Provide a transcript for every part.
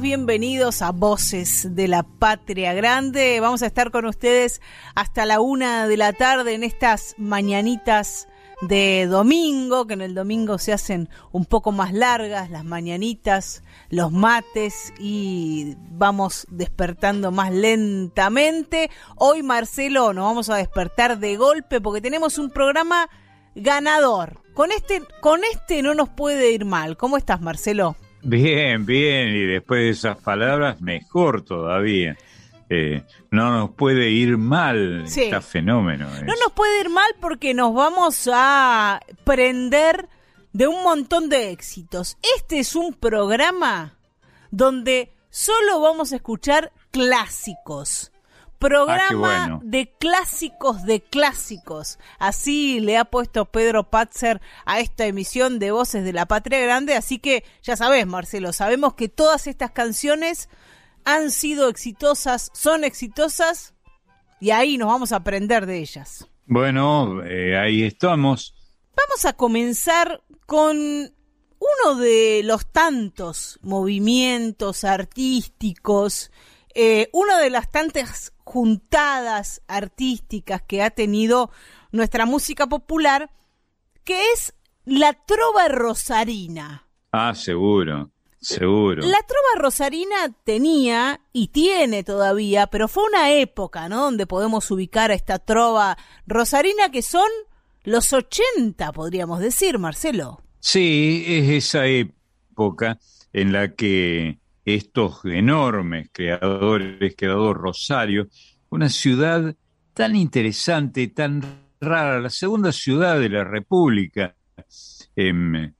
Bienvenidos a Voces de la Patria Grande. Vamos a estar con ustedes hasta la una de la tarde en estas mañanitas de domingo, que en el domingo se hacen un poco más largas las mañanitas, los mates y vamos despertando más lentamente. Hoy, Marcelo, nos vamos a despertar de golpe porque tenemos un programa ganador. Con este, con este no nos puede ir mal. ¿Cómo estás, Marcelo? Bien, bien, y después de esas palabras, mejor todavía. Eh, no nos puede ir mal este fenómeno. No nos puede ir mal porque nos vamos a prender de un montón de éxitos. Este es un programa donde solo vamos a escuchar clásicos programa ah, de clásicos de clásicos. Así le ha puesto Pedro Patzer a esta emisión de Voces de la Patria Grande. Así que ya sabes, Marcelo, sabemos que todas estas canciones han sido exitosas, son exitosas y ahí nos vamos a aprender de ellas. Bueno, eh, ahí estamos. Vamos a comenzar con uno de los tantos movimientos artísticos, eh, una de las tantas juntadas artísticas que ha tenido nuestra música popular, que es la trova rosarina. Ah, seguro, seguro. La trova rosarina tenía y tiene todavía, pero fue una época, ¿no? Donde podemos ubicar a esta trova rosarina que son los 80, podríamos decir, Marcelo. Sí, es esa época en la que estos enormes creadores, creador Rosario, una ciudad tan interesante, tan rara, la segunda ciudad de la República en,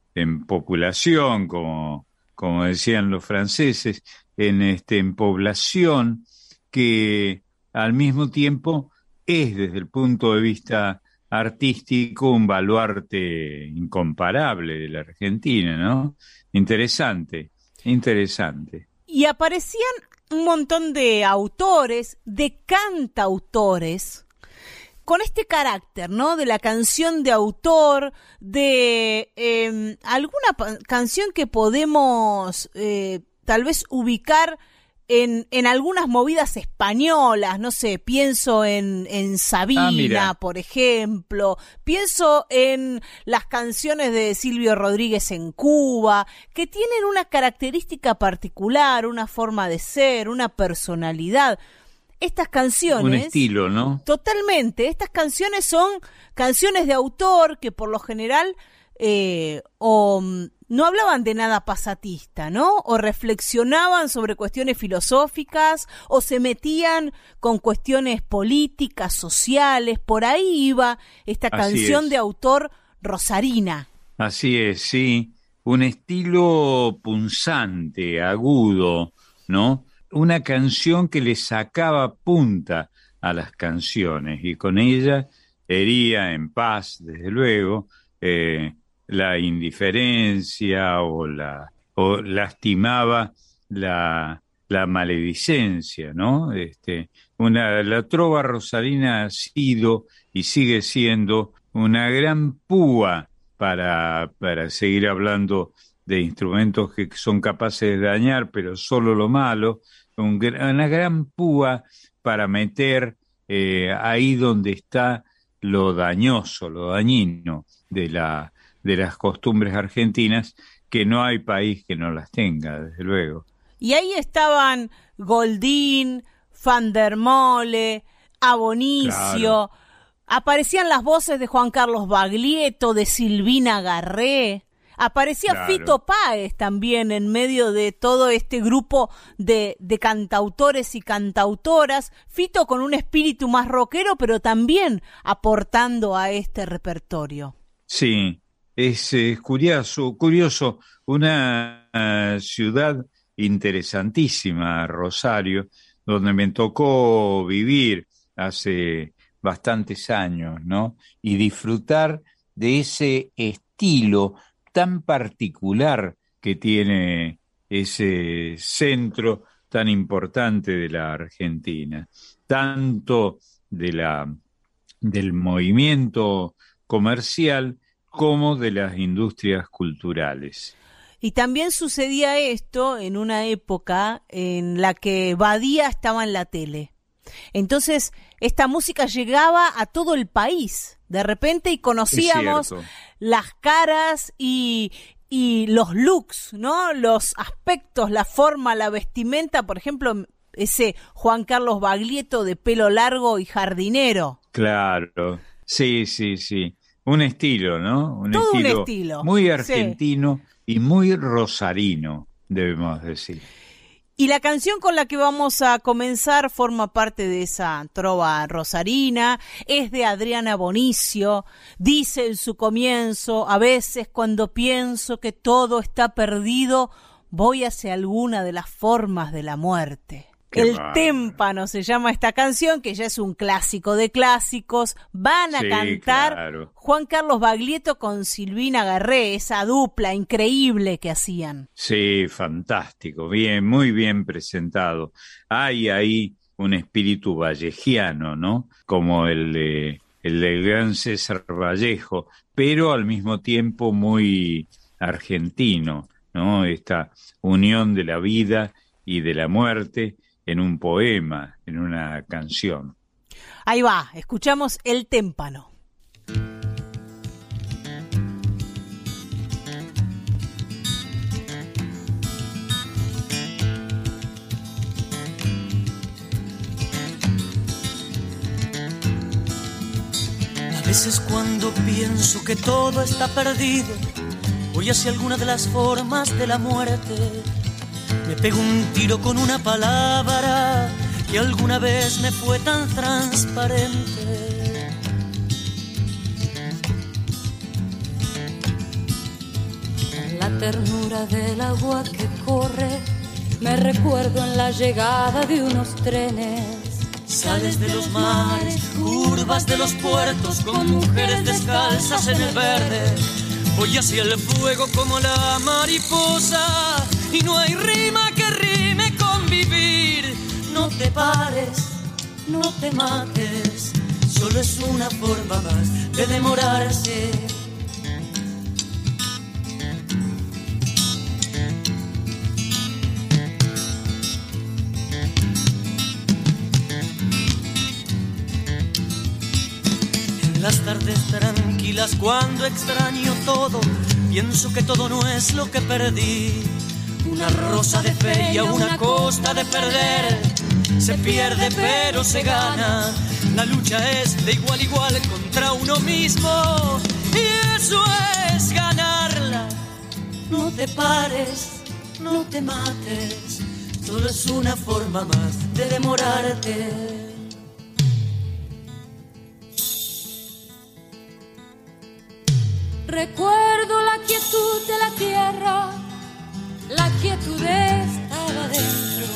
población, como, como decían los franceses, en, este, en población, que al mismo tiempo es desde el punto de vista artístico un baluarte incomparable de la Argentina, ¿no? Interesante. Interesante. Y aparecían un montón de autores, de cantautores, con este carácter, ¿no? De la canción de autor, de em, alguna canción que podemos eh, tal vez ubicar en, en algunas movidas españolas, no sé, pienso en, en Sabina, ah, por ejemplo, pienso en las canciones de Silvio Rodríguez en Cuba, que tienen una característica particular, una forma de ser, una personalidad. Estas canciones... Un estilo, ¿no? Totalmente. Estas canciones son canciones de autor que por lo general eh, o no hablaban de nada pasatista, ¿no? O reflexionaban sobre cuestiones filosóficas, o se metían con cuestiones políticas, sociales, por ahí iba esta canción de autor rosarina. Así es, sí, un estilo punzante, agudo, ¿no? Una canción que le sacaba punta a las canciones y con ella hería en paz, desde luego, eh, la indiferencia o la o lastimaba la, la maledicencia, ¿no? Este, una, la trova rosarina ha sido y sigue siendo una gran púa para, para seguir hablando de instrumentos que son capaces de dañar, pero solo lo malo, una gran púa para meter eh, ahí donde está lo dañoso, lo dañino de la, de las costumbres argentinas, que no hay país que no las tenga, desde luego. Y ahí estaban Goldín, Van der Mole, Abonicio, aparecían las voces de Juan Carlos Baglietto, de Silvina Garré, Aparecía Fito Páez también en medio de todo este grupo de, de, cantautores y cantautoras. Fito con un espíritu más rockero, pero también aportando a este repertorio. Sí, es, curioso, curioso. Una eh, ciudad interesantísima, Rosario, donde me tocó vivir hace bastantes años, ¿no? Y disfrutar de ese estilo tan particular que tiene ese centro tan importante de la Argentina, tanto de la, del movimiento comercial como de las industrias culturales. Y también sucedía esto en una época en la que Badía estaba en la tele. Entonces, esta música llegaba a todo el país de repente y conocíamos las caras y, y los looks, ¿no? Los aspectos, la forma, la vestimenta, por ejemplo, ese Juan Carlos Baglietto de pelo largo y jardinero. Claro, sí, sí, sí. Un estilo, ¿no? Un, Todo estilo, un estilo muy argentino y muy rosarino, debemos decir. Y la canción con la que vamos a comenzar forma parte de esa trova rosarina, es de Adriana Bonicio, dice en su comienzo, a veces cuando pienso que todo está perdido, voy hacia alguna de las formas de la muerte el témpano se llama esta canción, que ya es un clásico de clásicos. Van a cantar Juan Carlos Baglietto con Silvina Garré, esa dupla increíble que hacían. Sí, fantástico, bien, muy bien presentado. Hay ahí un espíritu vallejiano, ¿no? Como el de el del gran César Vallejo, pero al mismo tiempo muy argentino, ¿no? Esta unión de la vida y de la muerte en un poema, en una canción. Ahí va, escuchamos El témpano. A veces cuando pienso que todo está perdido, voy hacia alguna de las formas de la muerte me pego un tiro con una palabra que alguna vez me fue tan transparente. La ternura del agua que corre, me recuerdo en la llegada de unos trenes. Sales de los mares, curvas de los puertos, con mujeres descalzas en el verde. Voy hacia el fuego como la mariposa y no hay rima que rime con vivir. No te pares, no te mates, solo es una forma más de demorarse. En las tardes tranquilas cuando extraño todo, pienso que todo no es lo que perdí una rosa de feria, una costa de perder. Se pierde pero se gana. La lucha es de igual a igual contra uno mismo. Y eso es ganarla. No te pares, no te mates. Solo es una forma más de demorarte. Recuerdo la quietud de la tierra la quietud estaba dentro.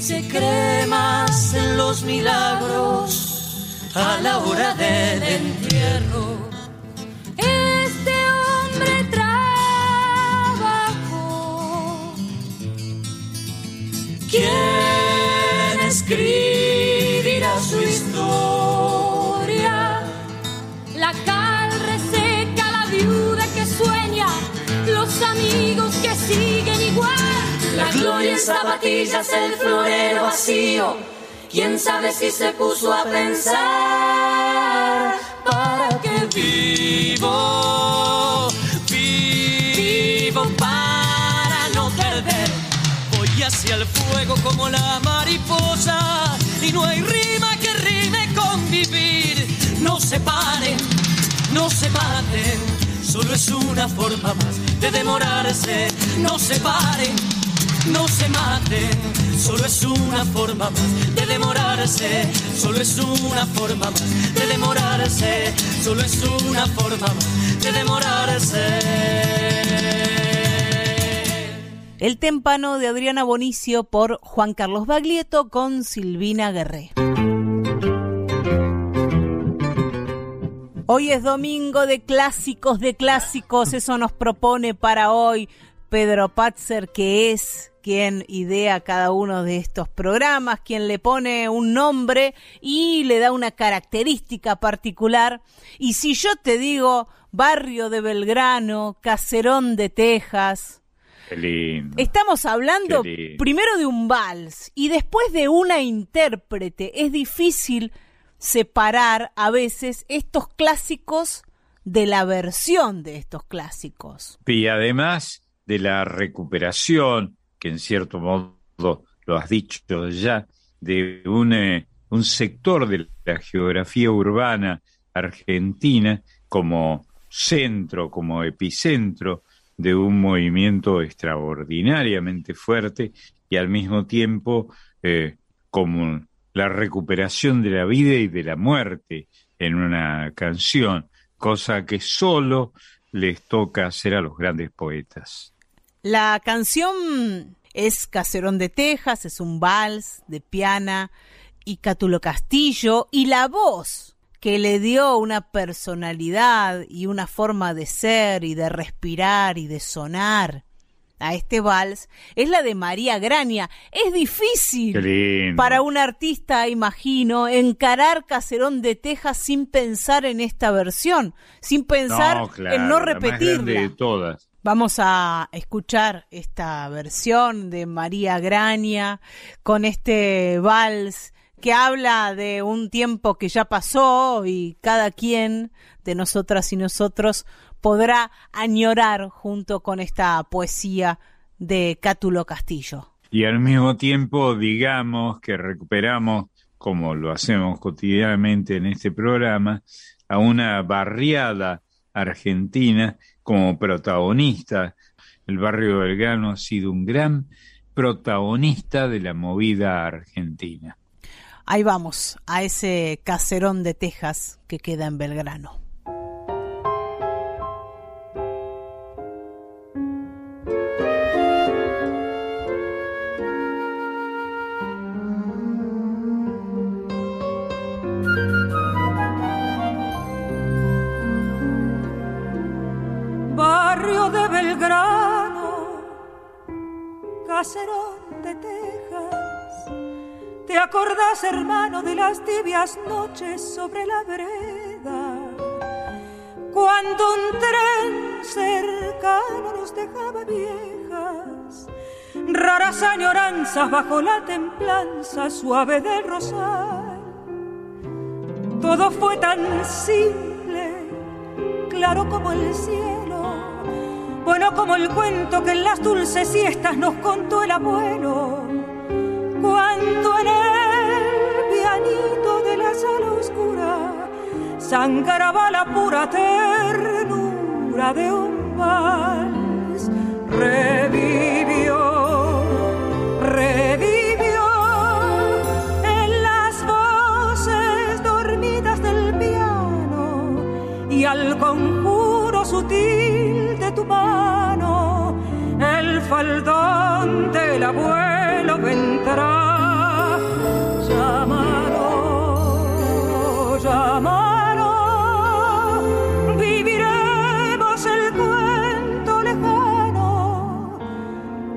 Se cree más en los milagros a la hora del entierro. Este hombre trabajó. ¿Quién escribirá su historia? La cal reseca, la viuda que sueña, los amigos que siguen igual. La gloria en zapatillas, el florero vacío. Quién sabe si se puso a pensar para qué vivo, vivo para no perder. Voy hacia el fuego como la mariposa y no hay rima que rime con vivir. No se paren, no se maten solo es una forma más de demorarse. No se paren, no se maten, solo es una forma más de demorarse. Solo es una forma más de demorarse. Solo es una forma más de demorarse. El tempano de Adriana Bonicio por Juan Carlos Baglietto con Silvina Guerré. Hoy es domingo de clásicos de clásicos, eso nos propone para hoy Pedro Patzer, que es quien idea cada uno de estos programas, quien le pone un nombre y le da una característica particular. Y si yo te digo barrio de Belgrano, caserón de Texas, Estamos hablando primero de un vals y después de una intérprete. Es difícil separar a veces estos clásicos de la versión de estos clásicos. Y además de la recuperación, que en cierto modo lo has dicho ya, de un, eh, un sector de la geografía urbana argentina como centro, como epicentro de un movimiento extraordinariamente fuerte y al mismo tiempo eh, como la recuperación de la vida y de la muerte en una canción, cosa que solo les toca hacer a los grandes poetas. La canción es Caserón de Texas, es un vals de piana y Cátulo Castillo, y la voz que le dio una personalidad y una forma de ser y de respirar y de sonar a este vals es la de María Grania. Es difícil para un artista, imagino, encarar Caserón de Texas sin pensar en esta versión, sin pensar en no repetirla. de todas. Vamos a escuchar esta versión de María Grania con este vals que habla de un tiempo que ya pasó y cada quien de nosotras y nosotros podrá añorar junto con esta poesía de Cátulo Castillo. Y al mismo tiempo digamos que recuperamos, como lo hacemos cotidianamente en este programa, a una barriada argentina como protagonista. El barrio Belgrano ha sido un gran protagonista de la movida argentina. Ahí vamos, a ese caserón de Texas que queda en Belgrano. Caserón de Texas. ¿Te acordás, hermano, de las tibias noches sobre la vereda? Cuando un tren cercano nos dejaba viejas, raras añoranzas bajo la templanza suave del rosal. Todo fue tan simple, claro como el cielo bueno como el cuento que en las dulces siestas nos contó el abuelo, cuando en el pianito de la sala oscura sangraba la pura ternura de un vals, revivió, el faldón del abuelo vendrá. Llámalo, llámalo, viviremos el cuento lejano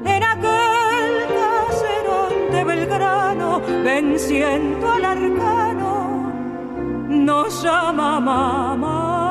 en aquel caserón de Belgrano, venciendo al arcano, nos llama mamá.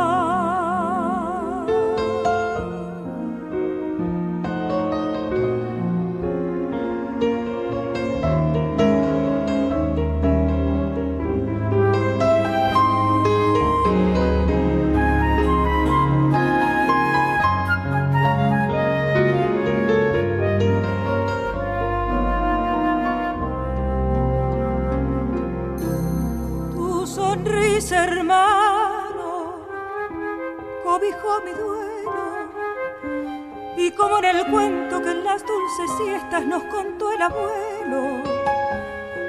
Nos contó el abuelo,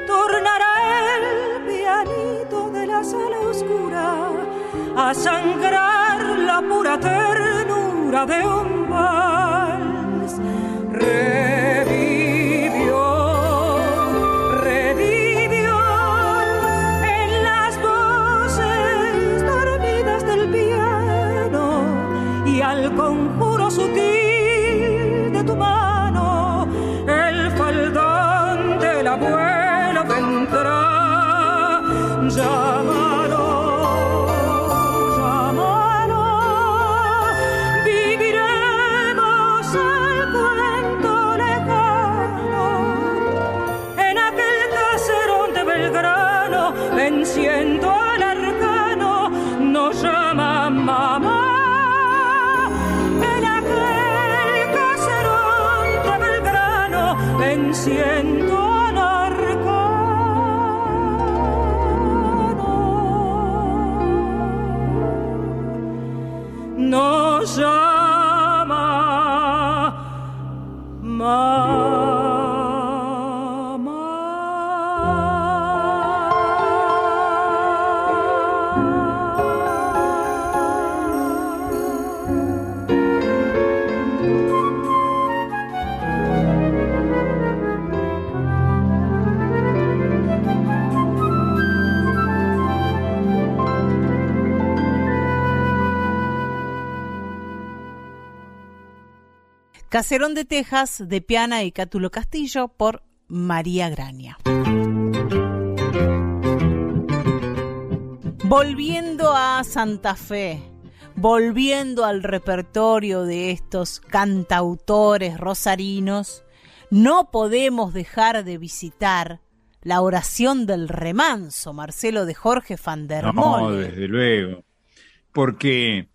tornará el pianito de la sala oscura a sangrar la pura ternura de un vals. llámalo, llámalo. Viviremos al cuento lejano en aquel caserón de Belgrano, venciendo al arcano. Nos llama mamá. En aquel caserón de Belgrano, venciendo. Caserón de Texas de Piana y Cátulo Castillo por María Graña. Volviendo a Santa Fe, volviendo al repertorio de estos cantautores rosarinos, no podemos dejar de visitar la oración del remanso, Marcelo de Jorge van der No, desde luego, porque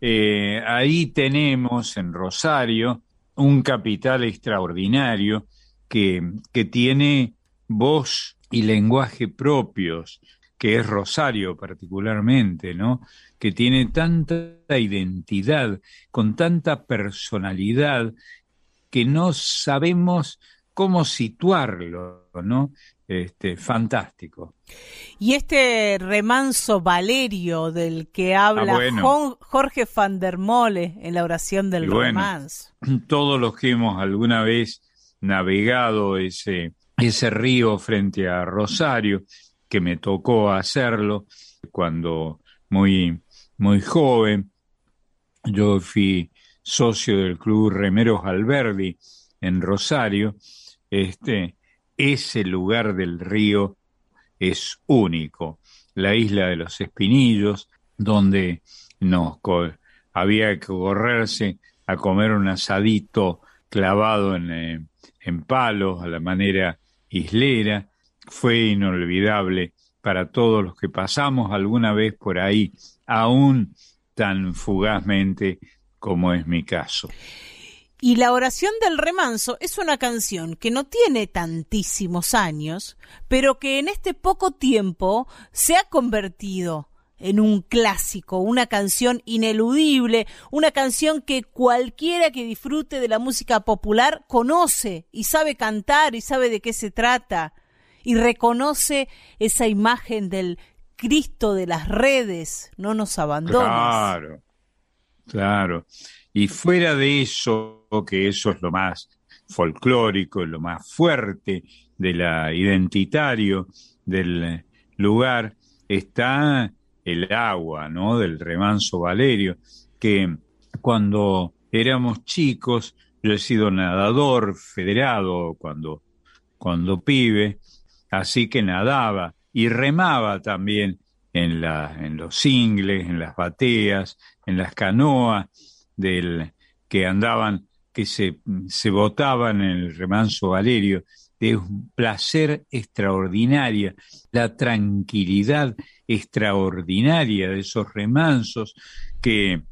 eh, ahí tenemos en Rosario un capital extraordinario que, que tiene voz y lenguaje propios, que es Rosario particularmente, ¿no? Que tiene tanta identidad, con tanta personalidad, que no sabemos cómo situarlo, ¿no? Este, fantástico. Y este remanso Valerio del que habla ah, Jorge van der Mole en la oración del remanso. Todos los que hemos alguna vez navegado ese, ese río frente a Rosario, que me tocó hacerlo cuando muy, muy joven, yo fui socio del Club Remeros Alberdi en Rosario, este, ese lugar del río es único. La isla de los Espinillos, donde nos había que correrse a comer un asadito clavado en, eh, en palos a la manera islera, fue inolvidable para todos los que pasamos alguna vez por ahí, aún tan fugazmente como es mi caso. Y la oración del remanso es una canción que no tiene tantísimos años, pero que en este poco tiempo se ha convertido en un clásico, una canción ineludible, una canción que cualquiera que disfrute de la música popular conoce y sabe cantar y sabe de qué se trata y reconoce esa imagen del Cristo de las redes, no nos abandones. Claro, claro. Y fuera de eso, que eso es lo más folclórico, lo más fuerte de la identitario del lugar, está el agua, ¿no? Del remanso Valerio, que cuando éramos chicos, yo he sido nadador federado cuando, cuando pibe, así que nadaba y remaba también en, la, en los singles, en las bateas, en las canoas, del que andaban, que se, se botaban en el remanso Valerio, de un placer extraordinario, la tranquilidad extraordinaria de esos remansos que,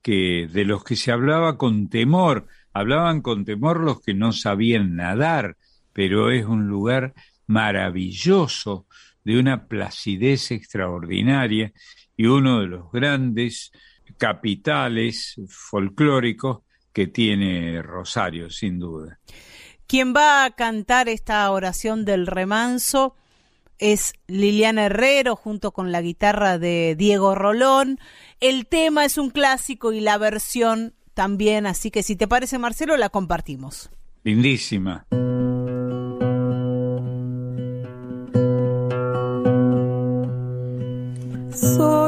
que de los que se hablaba con temor, hablaban con temor los que no sabían nadar, pero es un lugar maravilloso, de una placidez extraordinaria y uno de los grandes capitales folclóricos que tiene Rosario, sin duda. Quien va a cantar esta oración del remanso es Liliana Herrero junto con la guitarra de Diego Rolón. El tema es un clásico y la versión también, así que si te parece Marcelo, la compartimos. Lindísima.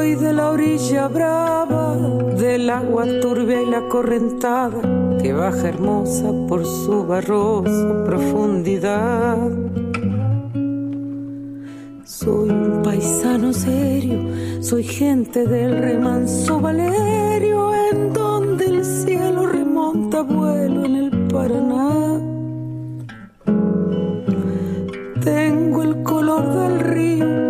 Soy de la orilla brava, del agua turbia y la correntada que baja hermosa por su barrosa profundidad. Soy un paisano serio, soy gente del remanso Valerio, en donde el cielo remonta vuelo en el Paraná. Tengo el color del río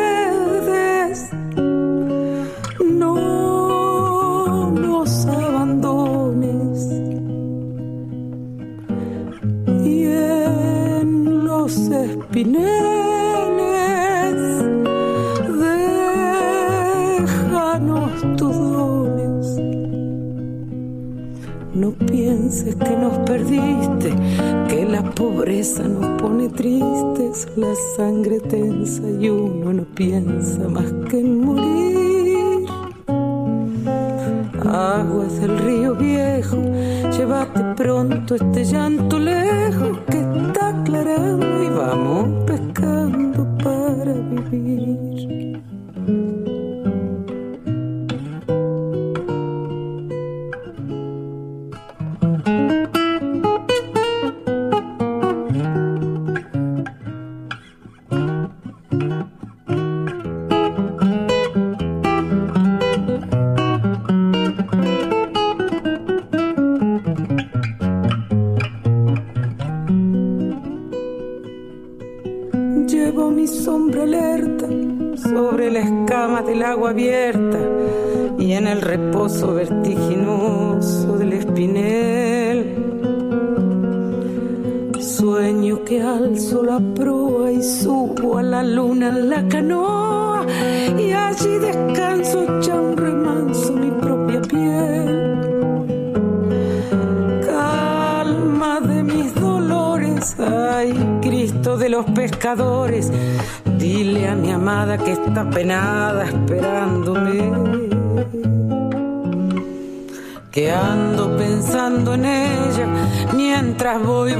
pienses que nos perdiste, que la pobreza nos pone tristes, la sangre tensa y uno no piensa más que en morir. Aguas del río viejo, llévate pronto este llanto lejos que está aclarando y vamos pescando para vivir.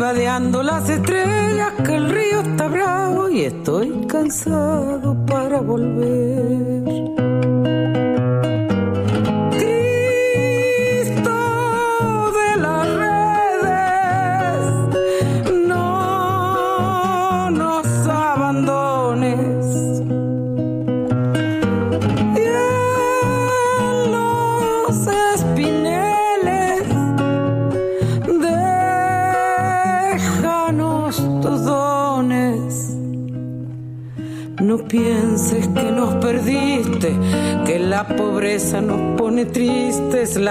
Vadeando las estrellas, que el río está bravo y estoy cansado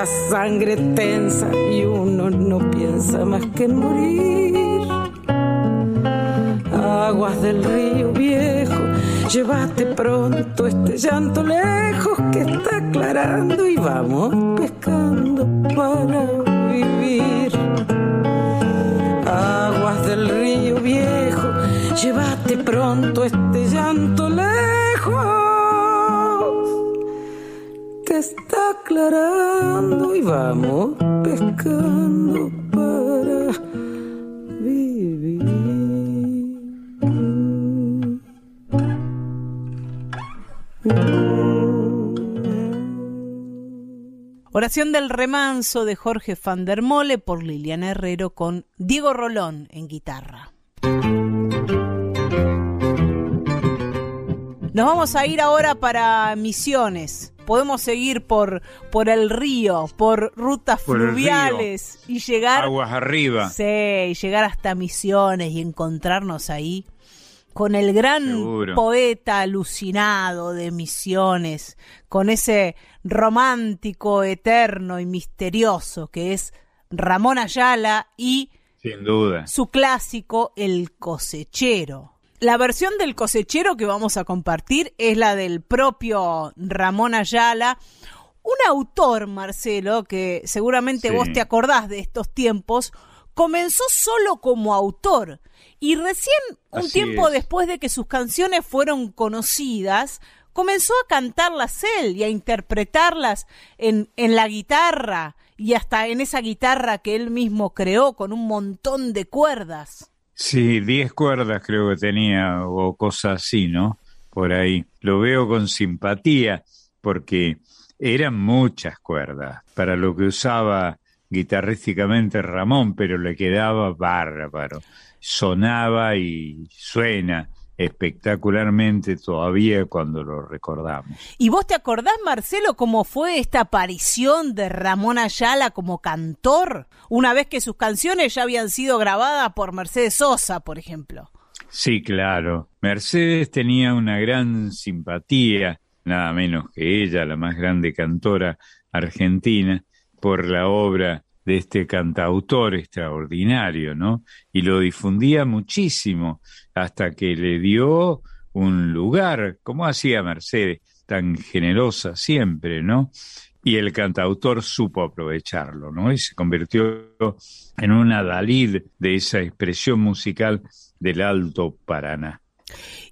la sangre tensa y uno no piensa más que en morir. Aguas del río viejo, llévate pronto este llanto lejos que está aclarando y vamos Del remanso de Jorge van der Mole por Liliana Herrero con Diego Rolón en guitarra. Nos vamos a ir ahora para Misiones podemos seguir por, por el río, por rutas fluviales y llegar... Aguas arriba. Sí, y llegar hasta Misiones y encontrarnos ahí con el gran poeta alucinado de Misiones, con ese romántico, eterno y misterioso que es Ramón Ayala y sin duda. su clásico El cosechero. La versión del cosechero que vamos a compartir es la del propio Ramón Ayala, un autor, Marcelo, que seguramente vos te acordás de estos tiempos, comenzó solo como autor y recién un tiempo después de que sus canciones fueron conocidas, comenzó a cantarlas él y a interpretarlas en, en la guitarra y hasta en esa guitarra que él mismo creó con un montón de cuerdas. Sí, diez cuerdas creo que tenía o cosas así, ¿no? Por ahí. Lo veo con simpatía porque eran muchas cuerdas para lo que usaba guitarrísticamente Ramón, pero le quedaba bárbaro. Sonaba y suena espectacularmente todavía cuando lo recordamos. ¿Y vos te acordás, Marcelo, cómo fue esta aparición de Ramón Ayala como cantor? Una vez que sus canciones ya habían sido grabadas por Mercedes Sosa, por ejemplo. Sí, claro. Mercedes tenía una gran simpatía, nada menos que ella, la más grande cantora argentina, por la obra de este cantautor extraordinario, ¿no? Y lo difundía muchísimo hasta que le dio un lugar, como hacía Mercedes, tan generosa siempre, ¿no? Y el cantautor supo aprovecharlo, ¿no? Y se convirtió en una Dalid de esa expresión musical del Alto Paraná.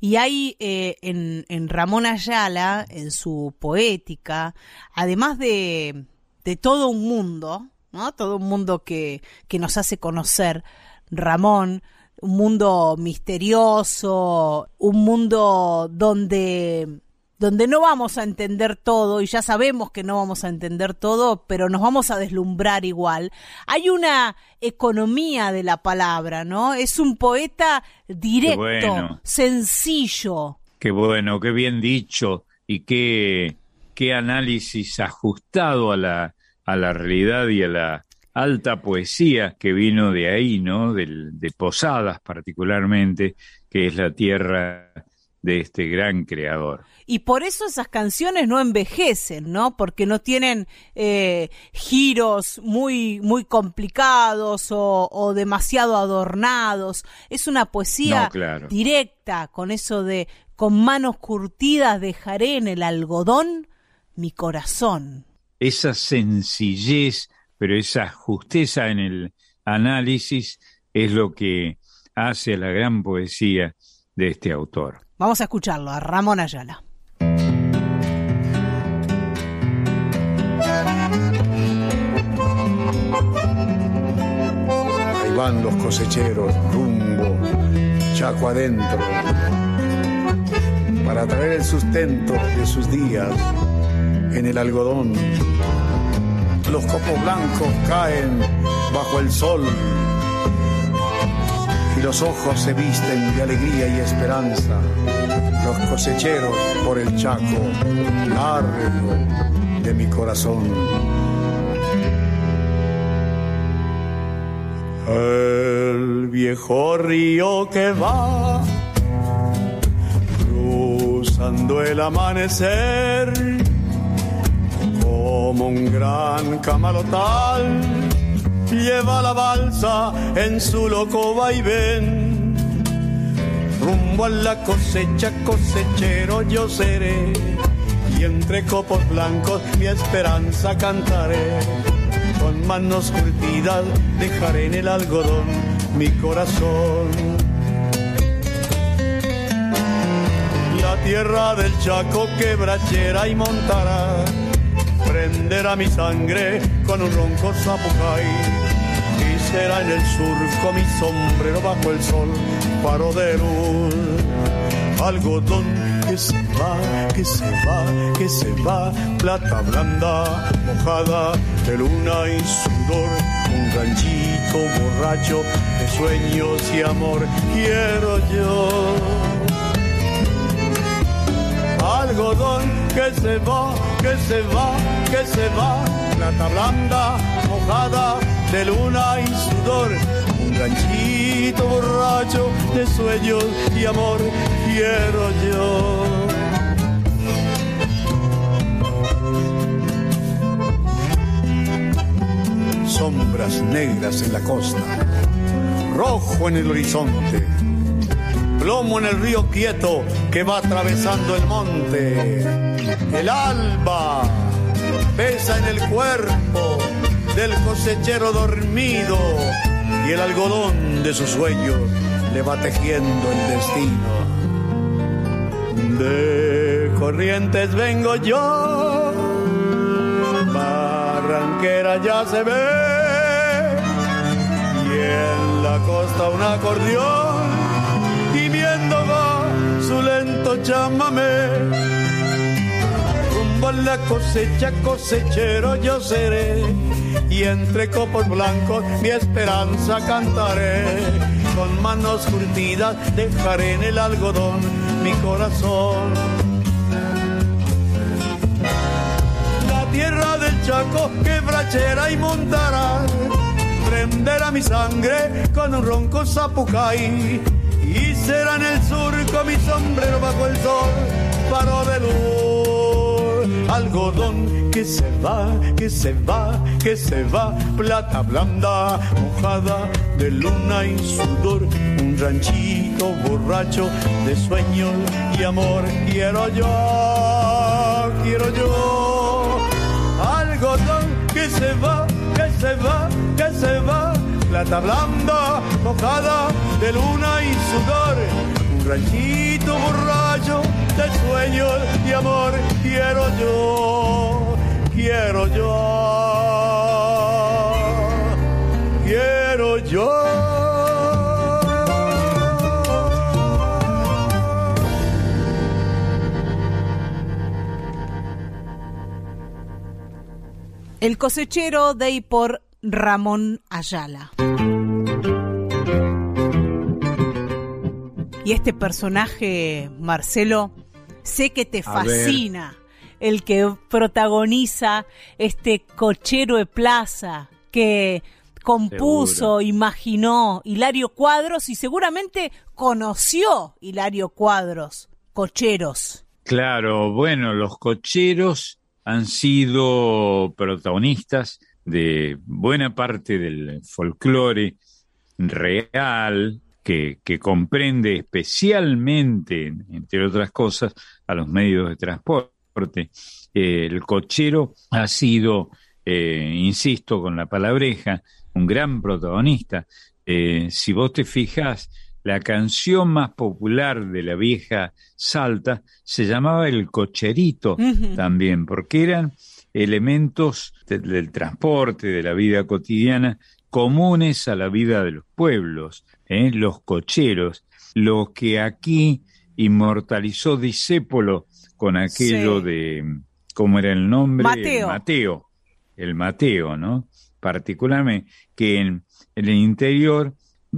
Y hay eh, en Ramón Ayala, en su poética, además de de todo un mundo, ¿no? Todo un mundo que, que nos hace conocer Ramón, un mundo misterioso, un mundo donde donde no vamos a entender todo y ya sabemos que no vamos a entender todo, pero nos vamos a deslumbrar igual. Hay una economía de la palabra, ¿no? Es un poeta directo, sencillo. Qué bueno, qué bien dicho y qué, qué análisis ajustado a la, a la realidad y a la alta poesía que vino de ahí, ¿no? De, de Posadas particularmente, que es la tierra de este gran creador. Y por eso esas canciones no envejecen, ¿no? Porque no tienen eh, giros muy, muy complicados o, demasiado adornados. Es una poesía directa, con eso de con manos curtidas dejaré en el algodón mi corazón esa sencillez, pero esa justeza en el análisis es lo que hace la gran poesía de este autor. Vamos a escucharlo, a Ramón Ayala. Ahí van los cosecheros rumbo, chaco adentro, para traer el sustento de sus días en el algodón. Los copos blancos caen bajo el sol y los ojos se visten de alegría y esperanza. Los cosecheros por el chaco largo de mi corazón. El viejo río que va cruzando el amanecer como un gran camalotal, lleva la balsa en su loco vaivén. Rumbo a la cosecha, cosechero yo seré, y entre copos blancos mi esperanza cantaré. Con manos curtidas dejaré en el algodón mi corazón. La tierra del Chaco quebrachera y montará prenderá mi sangre con un ronco zapucay. Y será en el surco mi sombrero bajo el sol, paro de luz. Algodón que se va, que se va, que se va, plata blanda, mojada de luna y sudor, un ranchito borracho de sueños y amor, quiero yo algodón que se va, que se va, que se va, plata blanda, mojada de luna y sudor, un ranchito borracho de sueños y amor quiero yo. Sombras negras en la costa, rojo en el horizonte plomo en el río quieto que va atravesando el monte. El alba pesa en el cuerpo del cosechero dormido y el algodón de su sueño le va tejiendo el destino. De corrientes vengo yo, barranquera ya se ve y en la costa un acordeón su lento llámame. La cosecha, cosechero yo seré. Y entre copos blancos mi esperanza cantaré. Con manos curtidas dejaré en el algodón mi corazón. La tierra del Chaco quebrachera y montará prenderá mi sangre con un ronco zapucay y será en el surco mi sombrero bajo el sol, paro de luz. Algodón que se va, que se va, que se va, plata blanda, mojada de luna y sudor, un ranchito borracho de sueños y amor. Quiero yo, quiero yo, algodón que se va, que se va, que se va. Plata blanda, mojada de luna y sudor, un ranchito borracho de sueños y amor, quiero yo, quiero yo, quiero yo. El cosechero de por Ramón Ayala. Y este personaje, Marcelo, sé que te fascina, el que protagoniza este cochero de plaza que compuso, imaginó Hilario Cuadros y seguramente conoció Hilario Cuadros, cocheros. Claro, bueno, los cocheros han sido protagonistas de buena parte del folclore real que, comprende especialmente, entre otras cosas, a los medios de transporte. el cochero ha sido, eh, insisto con la palabreja, un gran protagonista. Eh, si vos te fijas, la canción más popular de la vieja Salta se llamaba El Cocherito también, porque eran elementos del transporte, de la vida cotidiana, comunes a la vida de los pueblos, ¿eh? los cocheros, lo que aquí inmortalizó Disépolo con aquello de, ¿cómo era el nombre? Mateo. El Mateo, el Mateo, ¿no? Particularmente que en, en el interior,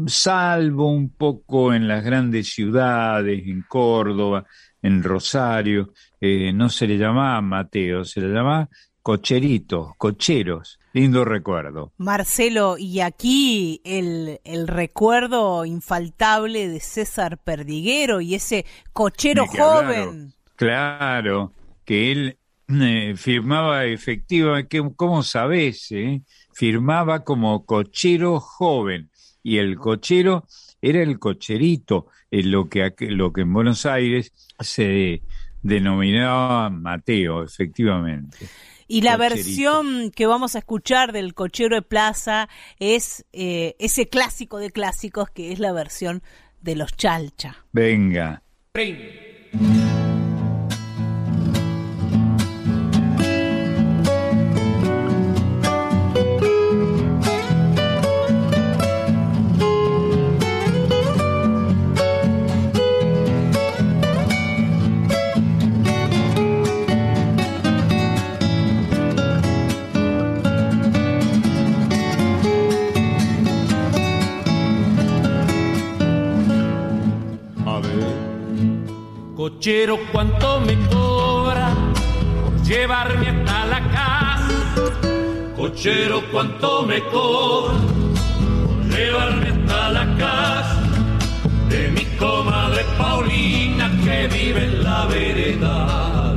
salvo un poco en las grandes ciudades, en Córdoba, en Rosario, eh, no se le llamaba Mateo, se le llamaba cocheritos, cocheros. Lindo recuerdo. Marcelo, y aquí el, el recuerdo infaltable de César Perdiguero y ese cochero joven. Claro, que él eh, firmaba efectivamente, ¿cómo sabés? Eh? Firmaba como cochero joven y el cochero era el cocherito, en lo que, lo que en Buenos Aires se denominaba Mateo, efectivamente. Y la versión que vamos a escuchar del Cochero de Plaza es eh, ese clásico de clásicos que es la versión de los Chalcha. Venga. Cochero, cuánto me llevarme hasta la casa. Cochero, ¿cuánto me cobra por llevarme hasta la casa de mi comadre Paulina que vive en la vereda?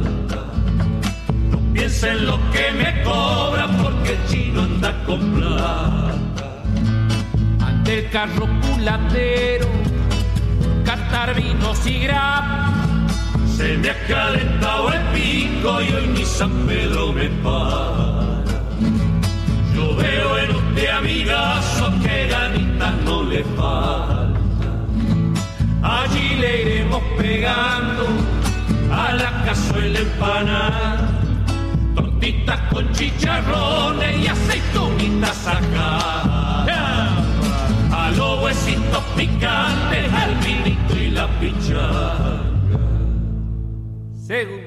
No piensa en lo que me cobra porque el chino anda con plata. Ante el carro pulatero, catar vinos y grapa se me ha calentado el pico y hoy ni San Pedro me para. Yo veo en usted, amigazo, que ganitas no le falta. Allí le iremos pegando a la cazuela empanada. Tortitas con chicharrones y aceitunitas acá. A los huesitos picantes, al vinito y la pichada. Según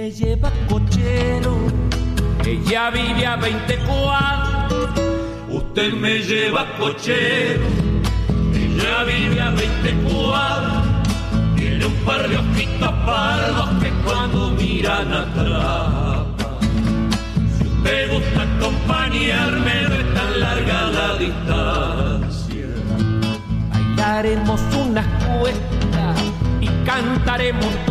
Seguro. lleva cochero, ella vive a 24. Usted me lleva cochero, ella vive a 24. Tiene un par de ojitos pardos que cuando miran atrapa. Si usted gusta acompañarme, no es tan larga la distancia. Bailaremos unas cuestas y cantaremos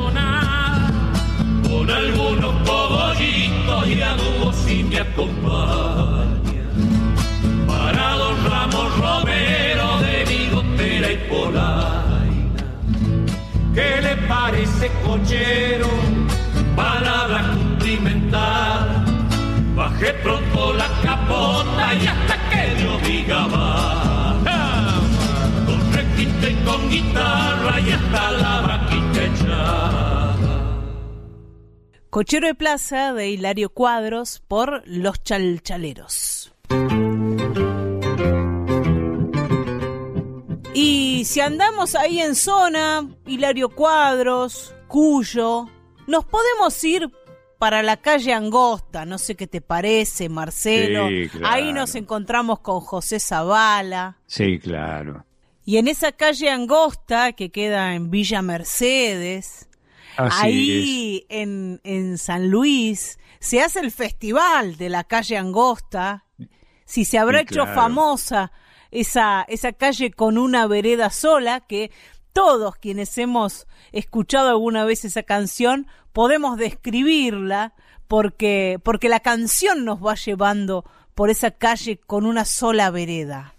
algunos cogollitos y a dúo si me acompaña. Para don Ramos Romero de bigotera y polaina. ¿Qué le parece cochero? Palabra cumplimentar. Bajé pronto la capota y hasta que yo diga va. Con requinte y con guitarra y hasta la vaquita echada. Cochero de Plaza de Hilario Cuadros por Los Chalchaleros. Y si andamos ahí en zona, Hilario Cuadros, Cuyo, nos podemos ir para la calle Angosta, no sé qué te parece, Marcelo. Ahí nos encontramos con José Zavala. Sí, claro. Y en esa calle Angosta, que queda en Villa Mercedes, Ahí en, en San Luis se hace el festival de la calle Angosta. Si se habrá hecho famosa esa, esa calle con una vereda sola, que todos quienes hemos escuchado alguna vez esa canción podemos describirla porque, porque la canción nos va llevando por esa calle con una sola vereda.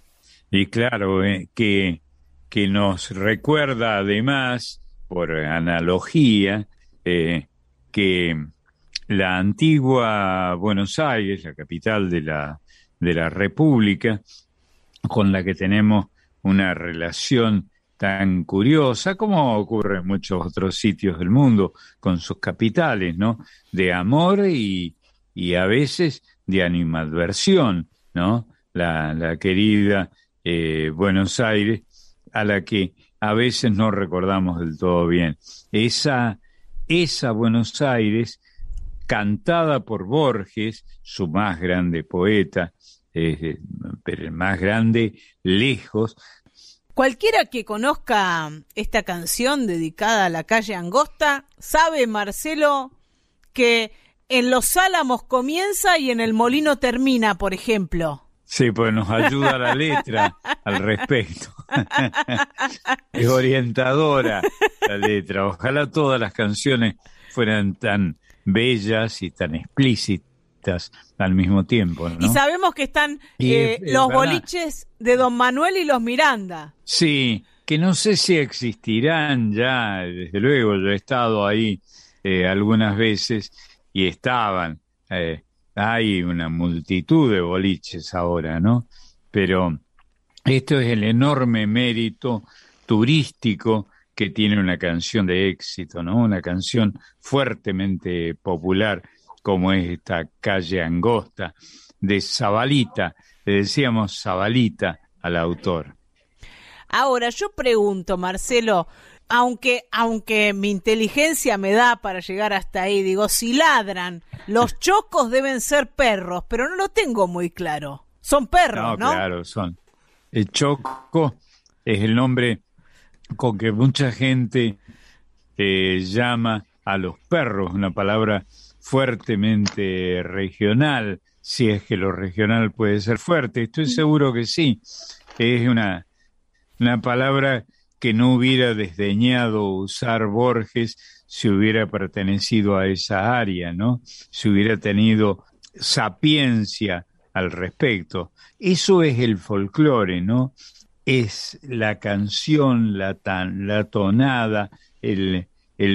Y claro, eh, que, que nos recuerda además por analogía, eh, que la antigua Buenos Aires, la capital de la, de la República, con la que tenemos una relación tan curiosa como ocurre en muchos otros sitios del mundo con sus capitales, ¿no? De amor y, y a veces de animadversión, ¿no? La, la querida eh, Buenos Aires, a la que a veces no recordamos del todo bien. Esa, esa Buenos Aires, cantada por Borges, su más grande poeta, eh, pero el más grande lejos. Cualquiera que conozca esta canción dedicada a la calle Angosta, sabe, Marcelo, que en Los Álamos comienza y en el Molino termina, por ejemplo. Sí, pues nos ayuda la letra al respecto. es orientadora la letra. Ojalá todas las canciones fueran tan bellas y tan explícitas al mismo tiempo. Y sabemos que están eh, los boliches de Don Manuel y los Miranda. Sí, que no sé si existirán ya, desde luego, yo he estado ahí eh, algunas veces y estaban. Eh, hay una multitud de boliches ahora, ¿no? Pero esto es el enorme mérito turístico que tiene una canción de éxito, ¿no? Una canción fuertemente popular como es esta calle angosta de Zabalita, le decíamos Zabalita al autor. Ahora, yo pregunto, Marcelo, aunque, aunque mi inteligencia me da para llegar hasta ahí, digo, si ladran, los chocos deben ser perros, pero no lo tengo muy claro. Son perros, ¿no? Claro, son. El choco es el nombre con que mucha gente eh, llama a los perros, una palabra fuertemente regional, si es que lo regional puede ser fuerte. Estoy seguro que sí. Es una, una palabra que no hubiera desdeñado usar Borges si hubiera pertenecido a esa área, ¿no? Si hubiera tenido sapiencia al respecto. Eso es el folclore, ¿no? Es la canción, la, tonada, el,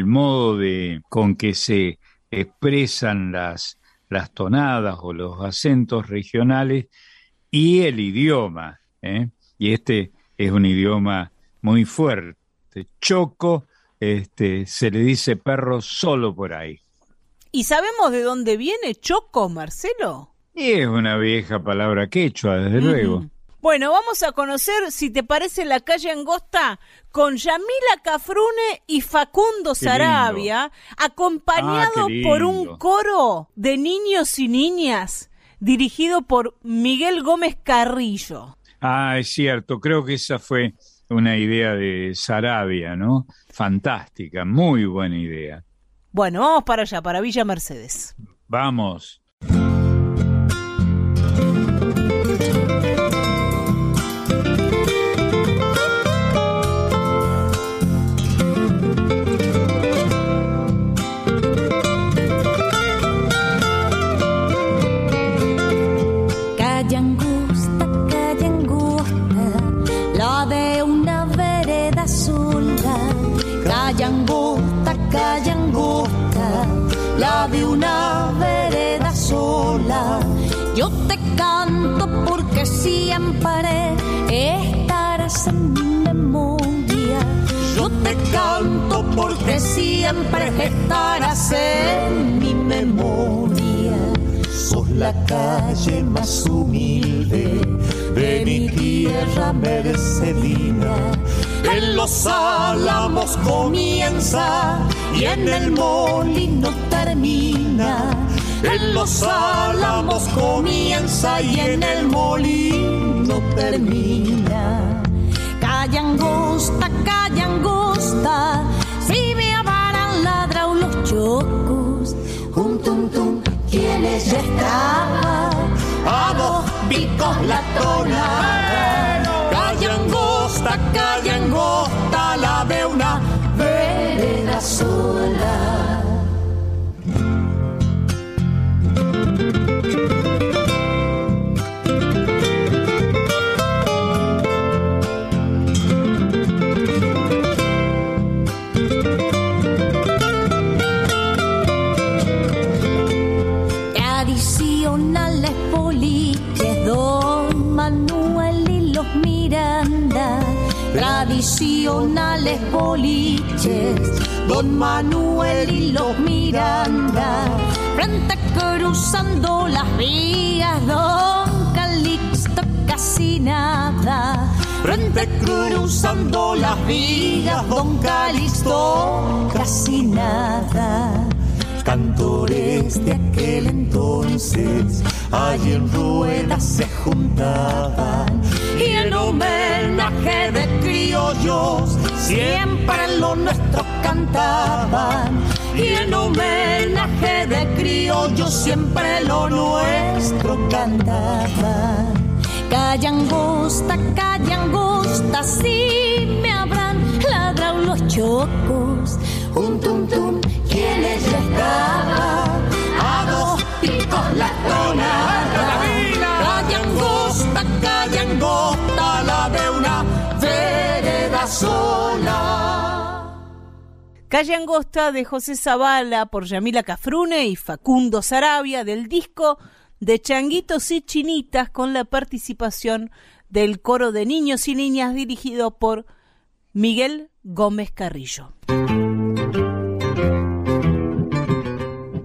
modo de, con que se expresan las, las tonadas o los acentos regionales y el idioma. ¿eh? Y este es un idioma muy fuerte. Choco, este, se le dice perro solo por ahí. ¿Y sabemos de dónde viene Choco, Marcelo? Y es una vieja palabra quechua, desde luego. Bueno, vamos a conocer, si te parece, la calle Angosta con Yamila Cafrune y Facundo Sarabia, acompañado Ah, qué por un coro de niños y niñas dirigido por Miguel Gómez Carrillo. Ah, es cierto, creo que esa fue una idea de Sarabia, ¿no? Fantástica, muy buena idea. Bueno, vamos para allá, para Villa Mercedes. Vamos. Estarás en mi memoria. Yo te canto porque siempre estarás en mi memoria. Sos la calle más humilde de mi tierra mercedina. En los álamos comienza y en el molino termina. En los álamos comienza y en el molino termina. Calle angosta, calle angosta, si me avaran ladran los chocos. Un tum tum, quienes ya estaban a dos picos la tonada. Calle angosta, calle angosta, la de una vereda sola. Tradicionales poliches, Don Manuel y los Miranda. Tradicionales boliches, Don Manuel y los Miranda. Frente cruzando las vías, Don Calixto casi nada. Frente cruzando las vías, Don Calixto casi nada. Cantores de aquel entonces, allí en ruedas se juntaban y en homenaje de criollos siempre lo nuestro cantaban. Y en homenaje de criollos siempre lo nuestro cantaban. Calle angosta, calle angosta, si me habrán ladrado los chocos. Un tum tum, quienes ya a dos picos la tonada. Calle angosta, calle angosta, la de una vereda sola. Calle Angosta de José Zavala por Yamila Cafrune y Facundo Sarabia del disco de Changuitos y Chinitas con la participación del coro de niños y niñas dirigido por Miguel Gómez Carrillo.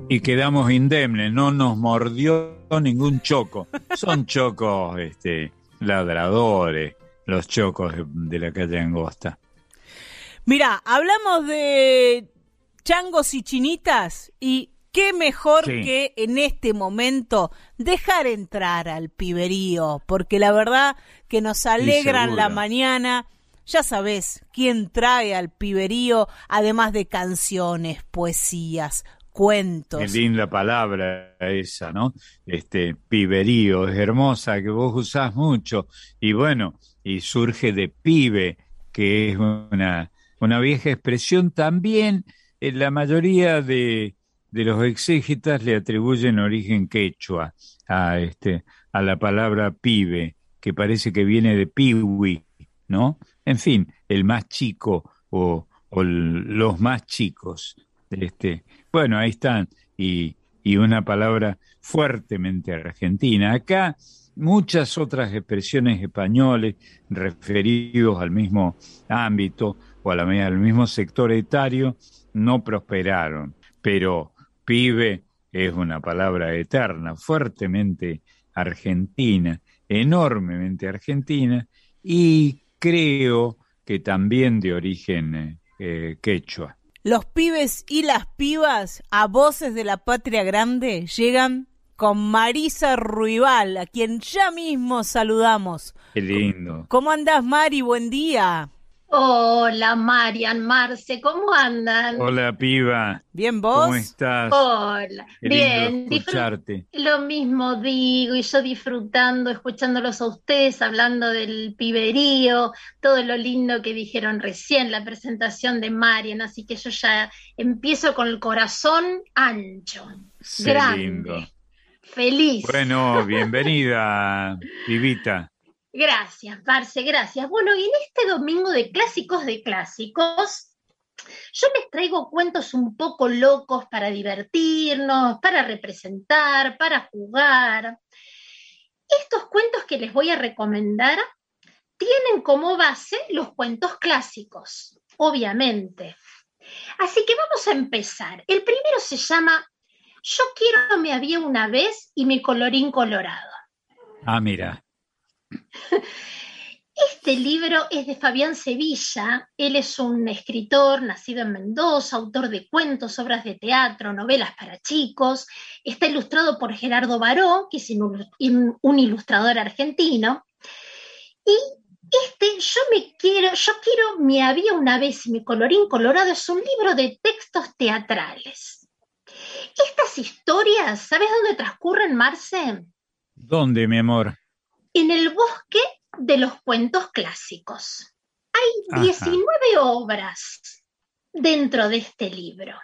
y quedamos indemnes, no nos mordió ningún choco. Son chocos este, ladradores, los chocos de, la calle Angosta. Mira, hablamos de changos y chinitas y qué mejor que en este momento dejar entrar al piberío, porque la verdad que nos alegran la mañana. Ya sabes quién trae al piberío, además de canciones, poesías, cuentos. Qué linda palabra esa, ¿no? Este piberío, es hermosa, que vos usás mucho. Y bueno, y surge de pibe, que es una, una vieja expresión también. En la mayoría de, de los exégetas le atribuyen origen quechua a, este, a la palabra pibe, que parece que viene de piwi, ¿no? En fin, el más chico o, o los más chicos. Este, bueno, ahí están. Y, y una palabra fuertemente argentina. Acá muchas otras expresiones españoles referidos al mismo ámbito o a la, al mismo sector etario no prosperaron, pero pibe es una palabra eterna, fuertemente argentina, enormemente argentina y creo que también de origen eh, quechua. Los pibes y las pibas a voces de la patria grande llegan con Marisa Ruibal, a quien ya mismo saludamos. Qué lindo. ¿Cómo andás, Mari? Buen día. Hola, Marian, Marce, ¿cómo andan? Hola, piba. ¿Bien vos? ¿Cómo estás? Hola, bien. Escucharte. Lo mismo digo, y yo disfrutando, escuchándolos a ustedes, hablando del piberío, todo lo lindo que dijeron recién, la presentación de Marian, así que yo ya empiezo con el corazón ancho, grande, feliz. Bueno, bienvenida, pibita. Gracias, Marce, gracias. Bueno, en este domingo de clásicos de clásicos, yo les traigo cuentos un poco locos para divertirnos, para representar, para jugar. Estos cuentos que les voy a recomendar tienen como base los cuentos clásicos, obviamente. Así que vamos a empezar. El primero se llama Yo quiero me había una vez y mi colorín colorado. Ah, mira. Este libro es de Fabián Sevilla. Él es un escritor nacido en Mendoza, autor de cuentos, obras de teatro, novelas para chicos. Está ilustrado por Gerardo Baró, que es un ilustrador argentino. Y este, yo me quiero, yo quiero, me había una vez y mi colorín colorado es un libro de textos teatrales. Estas historias, ¿sabes dónde transcurren, Marce? ¿Dónde, mi amor? En el bosque de los cuentos clásicos. Hay 19 obras dentro de este libro,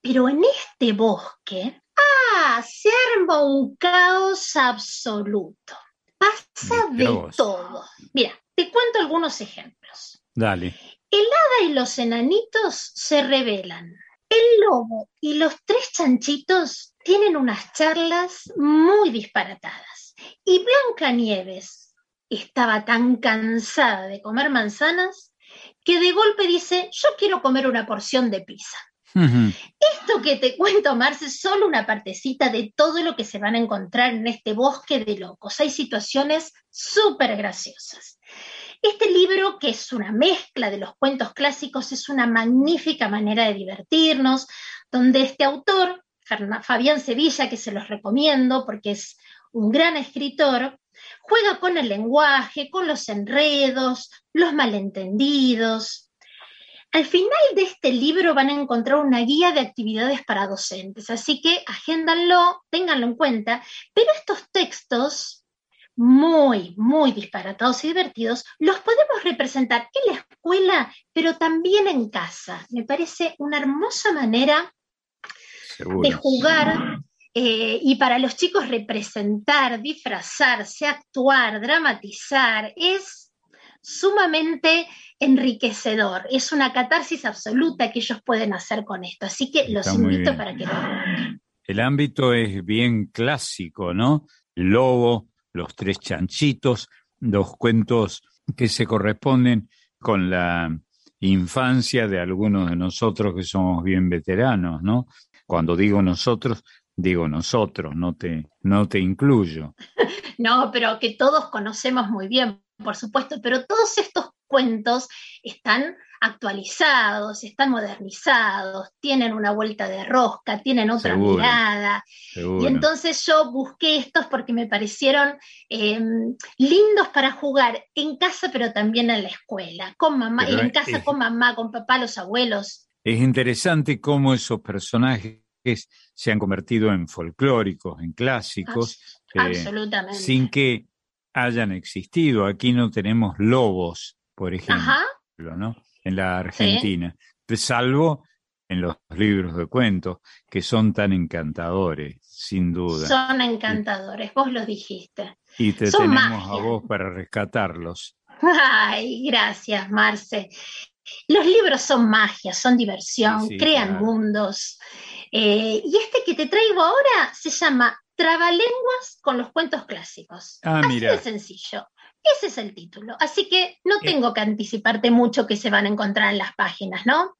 pero en este bosque, ah, se arma un caos absoluto. Pasa de todo. Mira, te cuento algunos ejemplos. Dale. El hada y los enanitos se rebelan. El lobo y los tres chanchitos tienen unas charlas muy disparatadas. Y Blancanieves estaba tan cansada de comer manzanas que de golpe dice, yo quiero comer una porción de pizza. Esto que te cuento, Marce, es solo una partecita de todo lo que se van a encontrar en este bosque de locos. Hay situaciones súper graciosas. Este libro, que es una mezcla de los cuentos clásicos, es una magnífica manera de divertirnos, donde este autor, Fabián Sevilla, que se los recomiendo porque es un gran escritor, juega con el lenguaje, con los enredos, los malentendidos. Al final de este libro van a encontrar una guía de actividades para docentes, así que agéndanlo, ténganlo en cuenta, pero estos textos muy, muy disparatados y divertidos, los podemos representar en la escuela, pero también en casa. Me parece una hermosa manera de jugar eh, y para los chicos representar, disfrazarse, actuar, dramatizar, es sumamente enriquecedor. Es una catarsis absoluta que ellos pueden hacer con esto. Así que los invito para que lo hagan. El ámbito es bien clásico, ¿no? El lobo, los tres chanchitos, los cuentos que se corresponden con la infancia de algunos de nosotros que somos bien veteranos, ¿no? Cuando digo nosotros, digo nosotros, no te, no te incluyo. No, pero que todos conocemos muy bien, por supuesto, pero todos estos cuentos están actualizados, están modernizados, tienen una vuelta de rosca, tienen otra mirada. Y entonces yo busqué estos porque me parecieron em, lindos para jugar en casa, pero también en la escuela, con mamá, en casa con mamá, con papá, los abuelos. Es interesante cómo esos personajes se han convertido en folclóricos, en clásicos, eh, sin que hayan existido. Aquí no tenemos lobos, por ejemplo, ¿no? En la Argentina, salvo en los libros de cuentos, que son tan encantadores, sin duda. Son encantadores, vos lo dijiste. Y te tenemos a vos para rescatarlos. Ay, gracias, Marce. Los libros son magia, son diversión, crean mundos. Eh, y este que te traigo ahora se llama Trabalenguas con los cuentos clásicos. Ah, Así de sencillo. Ese es el título. Así que no eh. tengo que anticiparte mucho que se van a encontrar en las páginas, ¿no?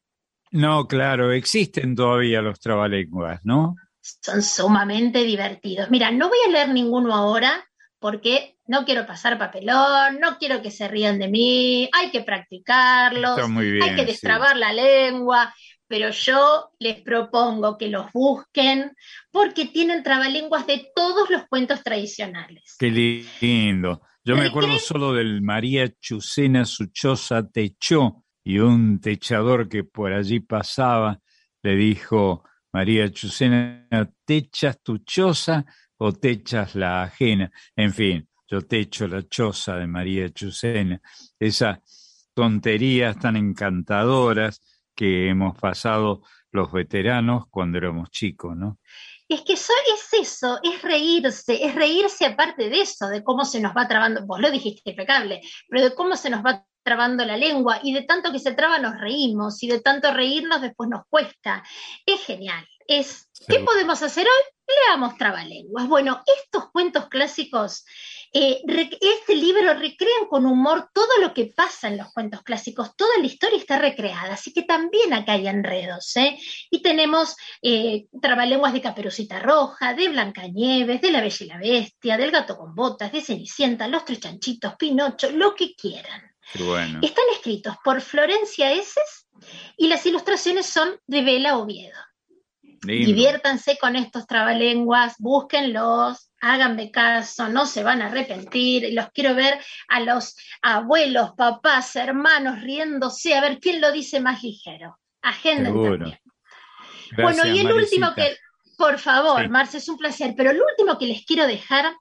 No, claro, existen todavía los trabalenguas, ¿no? Son sumamente divertidos. Mira, no voy a leer ninguno ahora porque no quiero pasar papelón, no quiero que se rían de mí, hay que practicarlos, hay que destrabar la lengua, pero yo les propongo que los busquen porque tienen trabalenguas de todos los cuentos tradicionales. Qué lindo. Yo me acuerdo solo del María Chucena Suchosa Techó y un techador que por allí pasaba le dijo, María Chucena, ¿techas tu choza o techas la ajena? En fin, yo techo la choza de María Chucena. Esas tonterías tan encantadoras que hemos pasado los veteranos cuando éramos chicos, ¿no? Es que eso, es eso, es reírse, es reírse aparte de eso, de cómo se nos va trabando, vos lo dijiste impecable, pero de cómo se nos va trabando la lengua y de tanto que se traba nos reímos y de tanto reírnos después nos cuesta. Es genial. Es, ¿Qué podemos hacer hoy? Leamos trabalenguas. Bueno, estos cuentos clásicos eh, este libro recrean con humor todo lo que pasa en los cuentos clásicos, toda la historia está recreada, así que también acá hay enredos. ¿eh? Y tenemos eh, trabalenguas de Caperucita Roja, de Blancanieves, de La Bella y la Bestia, del Gato con Botas, de Cenicienta, Los Tres Chanchitos, Pinocho, lo que quieran. Están escritos por Florencia Eses y las ilustraciones son de Vela Oviedo. Diviértanse con estos trabalenguas, búsquenlos, háganme caso, no se van a arrepentir. Los quiero ver a los abuelos, papás, hermanos riéndose, a ver quién lo dice más ligero. Agenda también. bueno, y el último que, por favor, Marce, es un placer, pero el último que les quiero dejar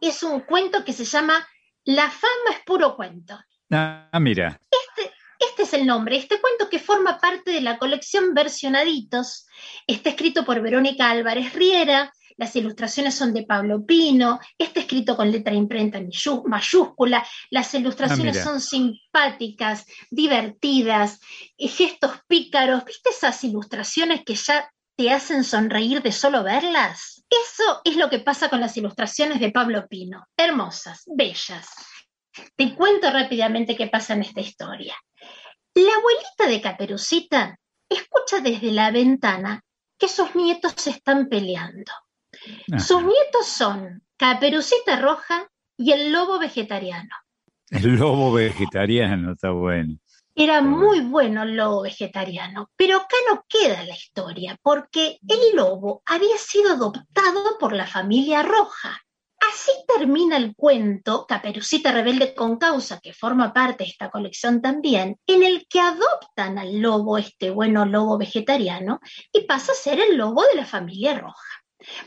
es un cuento que se llama La fama es puro cuento. Ah, mira. Este, este es el nombre, este cuento que forma parte de la colección Versionaditos, está escrito por Verónica Álvarez Riera, las ilustraciones son de Pablo Pino, está escrito con letra imprenta mayúscula, las ilustraciones ah, son simpáticas, divertidas, eh, gestos pícaros, ¿viste esas ilustraciones que ya te hacen sonreír de solo verlas? Eso es lo que pasa con las ilustraciones de Pablo Pino, hermosas, bellas. Te cuento rápidamente qué pasa en esta historia. La abuelita de Caperucita escucha desde la ventana que sus nietos se están peleando. Sus nietos son Caperucita Roja y el lobo vegetariano. El lobo vegetariano está bueno. Era muy bueno el lobo vegetariano, pero acá no queda la historia, porque el lobo había sido adoptado por la familia roja. Así termina el cuento Caperucita Rebelde con Causa, que forma parte de esta colección también, en el que adoptan al lobo, este bueno lobo vegetariano, y pasa a ser el lobo de la familia roja.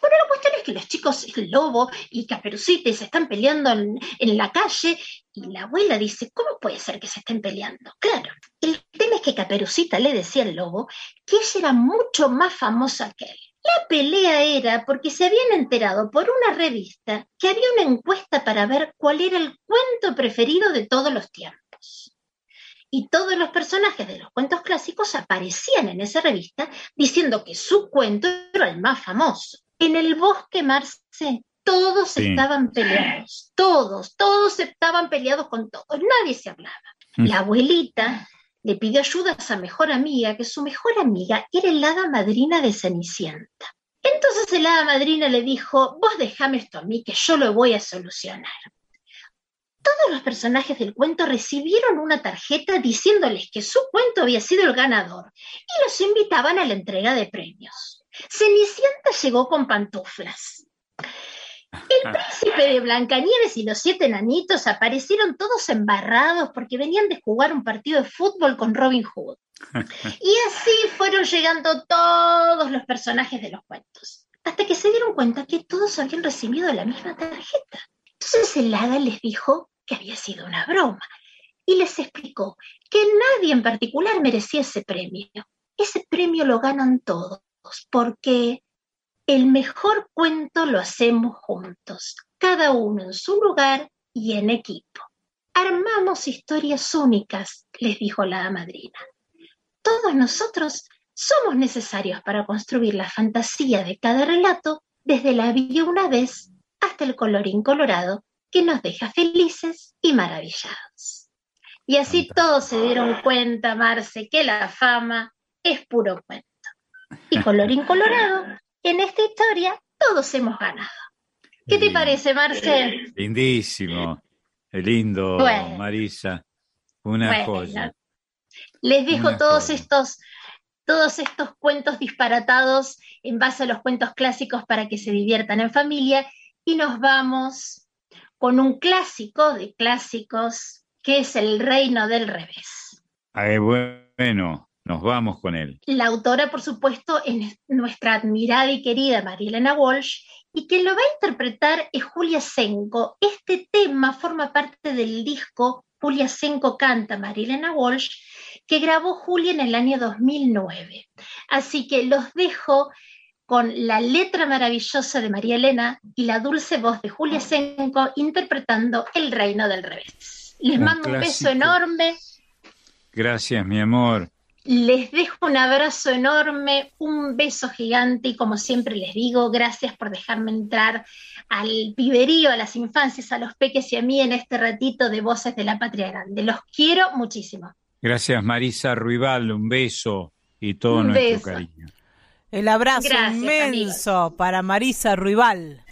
Bueno, la cuestión es que los chicos, el lobo y Caperucita, se están peleando en, en, la calle y la abuela dice, ¿cómo puede ser que se estén peleando? Claro, el tema es que Caperucita le decía al lobo que ella era mucho más famosa que él. La pelea era porque se habían enterado por una revista que había una encuesta para ver cuál era el cuento preferido de todos los tiempos. Y todos los personajes de los cuentos clásicos aparecían en esa revista diciendo que su cuento era el más famoso. En el bosque Marce, todos estaban peleados, todos, todos estaban peleados con todos, nadie se hablaba. Mm. La abuelita le pidió ayuda a su mejor amiga, que su mejor amiga era el hada madrina de Cenicienta. Entonces el hada madrina le dijo, vos dejame esto a mí, que yo lo voy a solucionar. Todos los personajes del cuento recibieron una tarjeta diciéndoles que su cuento había sido el ganador y los invitaban a la entrega de premios. Cenicienta llegó con pantuflas. El príncipe de Blancanieves y los siete enanitos aparecieron todos embarrados porque venían de jugar un partido de fútbol con Robin Hood. Y así fueron llegando todos los personajes de los cuentos, hasta que se dieron cuenta que todos habían recibido la misma tarjeta. Entonces el hada les dijo que había sido una broma y les explicó que nadie en particular merecía ese premio. Ese premio lo ganan todos porque el mejor cuento lo hacemos juntos, cada uno en su lugar y en equipo. Armamos historias únicas, les dijo la madrina. Todos nosotros somos necesarios para construir la fantasía de cada relato, desde la vida una vez hasta el colorín colorado que nos deja felices y maravillados. Y así todos se dieron cuenta, Marce, que la fama es puro cuento. Y colorín colorado, en esta historia todos hemos ganado. ¿Qué te parece, Marce? Lindísimo, lindo, Marisa, una joya. Les dejo todos estos todos estos cuentos disparatados en base a los cuentos clásicos para que se diviertan en familia y nos vamos con un clásico de clásicos que es El Reino del Revés. Ay, bueno, nos vamos con él. La autora, por supuesto, es nuestra admirada y querida Marilena Walsh, y quien lo va a interpretar es Julia Senko. Este tema forma parte del disco Julia Senko canta Marilena Walsh, que grabó Julia en el año 2009. Así que los dejo con la letra maravillosa de María Elena y la dulce voz de Julia Senko interpretando El Reino del Revés. Les mando un beso enorme. Gracias, mi amor. Les dejo un abrazo enorme, un beso gigante y como siempre les digo, gracias por dejarme entrar al piberío, a las infancias, a los peques y a mí en este ratito de Voces de la Patria Grande. Los quiero muchísimo. Gracias Marisa Ruibal, un beso y todo nuestro cariño. El abrazo inmenso para Marisa Ruibal.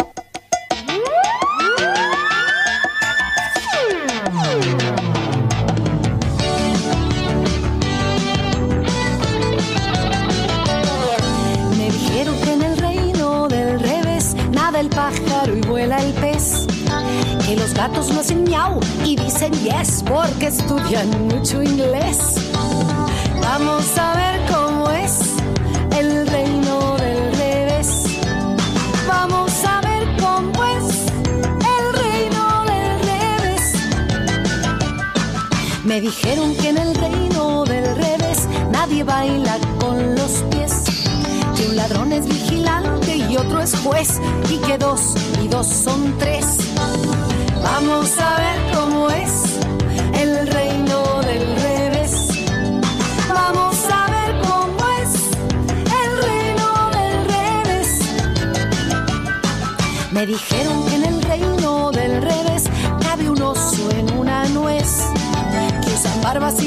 El pájaro y vuela el pez. Que los gatos no hacen miau y dicen yes porque estudian mucho inglés. Vamos a ver cómo es el reino del revés. Vamos a ver cómo es el reino del revés. Me dijeron que en el reino del revés nadie baila con los pies. Ladrón es vigilante y otro es juez. Y que dos y dos son tres. Vamos a ver cómo es el reino del revés. Vamos a ver cómo es el reino del revés. Me dijeron que en el reino del revés cabe un oso en una nuez. Que usan barbas y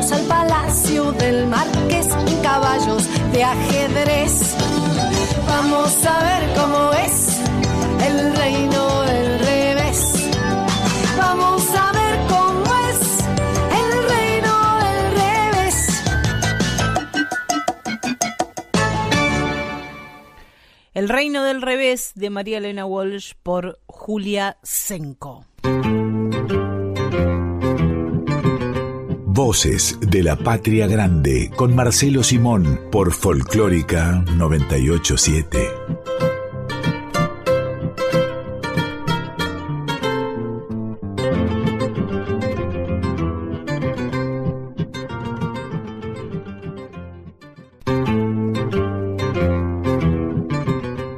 montados al palacio del marqués en caballos de ajedrez. Vamos a ver cómo es el reino del revés. Vamos a ver cómo es el reino del revés. El reino del revés de María Elena Walsh por Julia Senko. Voces de la Patria Grande con Marcelo Simón por Folclórica 987.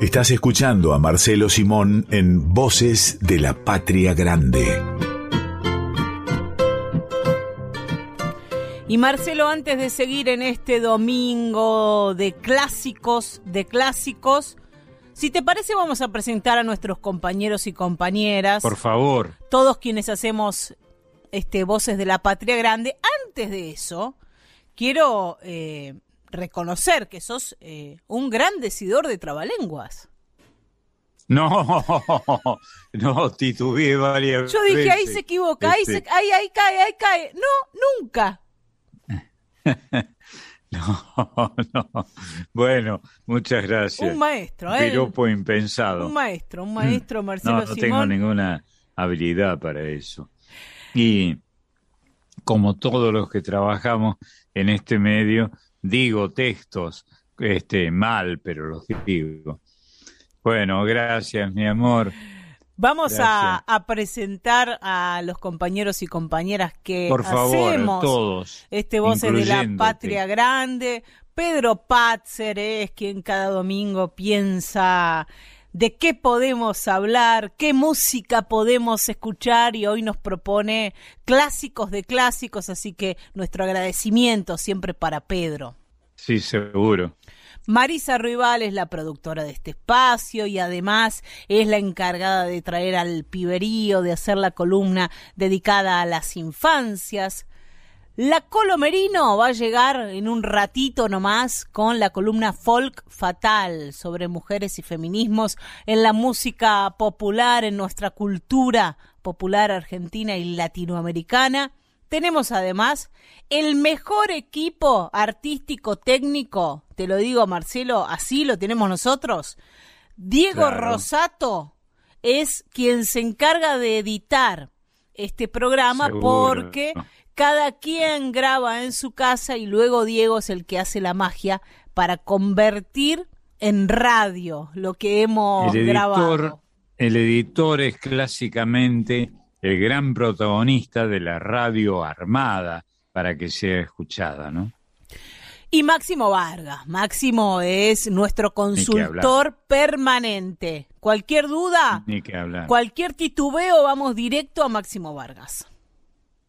Estás escuchando a Marcelo Simón en Voces de la Patria Grande. Y Marcelo, antes de seguir en este domingo de clásicos, de clásicos, si te parece vamos a presentar a nuestros compañeros y compañeras. Por favor. Todos quienes hacemos este Voces de la Patria Grande. Antes de eso, quiero eh, reconocer que sos eh, un gran decidor de trabalenguas. No, no, titubeé varias Yo dije, veces. ahí se equivoca, ahí, se, Este, ahí, ahí cae, ahí cae. No, nunca. No, no. Bueno, muchas gracias. Un maestro, ¿eh? Piropo impensado. Un maestro, un maestro, Marcelo No, no tengo ninguna habilidad para eso. Y como todos los que trabajamos en este medio, digo textos este, mal, pero los digo. Bueno, gracias, mi amor. Vamos a, presentar a los compañeros y compañeras que Por favor, hacemos todos, este Voces de la. Patria Grande. Pedro Patzer es quien cada domingo piensa de qué podemos hablar, qué música podemos escuchar y hoy nos propone clásicos de clásicos, así que nuestro agradecimiento siempre para Pedro. Sí, seguro. Marisa Rival es la productora de este espacio y además es la encargada de traer al piberío, de hacer la columna dedicada a las infancias. La Colomerino va a llegar en un ratito nomás con la columna Folk Fatal sobre mujeres y feminismos en la música popular, en nuestra cultura popular argentina y latinoamericana. Tenemos además el mejor equipo artístico técnico, te lo digo Marcelo, así lo tenemos nosotros. Diego Claro. Rosato es quien se encarga de editar este programa Seguro. porque cada quien graba en su casa y luego Diego es el que hace la magia para convertir en radio lo que hemos El grabado. el editor es clásicamente el gran protagonista de la radio armada para que sea escuchada, ¿no? Y Máximo Vargas. Máximo es nuestro consultor permanente. Cualquier duda, Ni que hablar. cualquier titubeo, vamos directo a Máximo Vargas.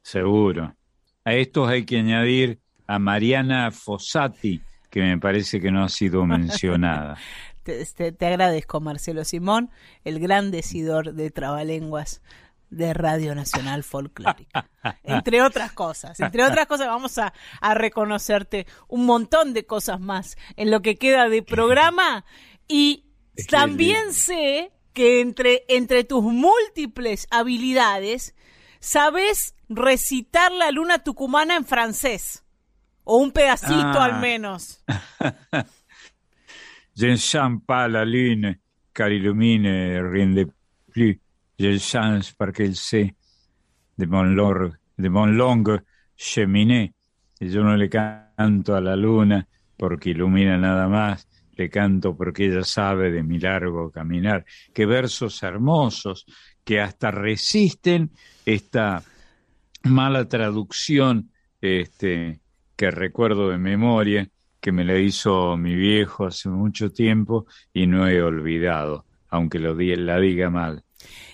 Seguro. A estos hay que añadir a Mariana Fossati, que me parece que no ha sido mencionada. Te, te- te agradezco, Marcelo Simón, el gran decidor de trabalenguas de Radio Nacional Folclórica. Entre otras cosas, entre otras cosas vamos a, a reconocerte un montón de cosas más en lo que queda de programa y Es también sé que entre, entre tus múltiples habilidades sabes recitar la luna tucumana en francés o un pedacito Ah. al menos. Je ne sens pas la lune, car illumine rien de plus. Le sens parce qu'elle sait de mon, lor- de mon longue cheminée. Y yo no le canto a la luna porque ilumina nada más, le canto porque ella sabe de mi largo caminar. Qué versos hermosos que hasta resisten esta mala traducción este, que recuerdo de memoria, que me la hizo mi viejo hace mucho tiempo y no he olvidado, aunque lo la diga mal.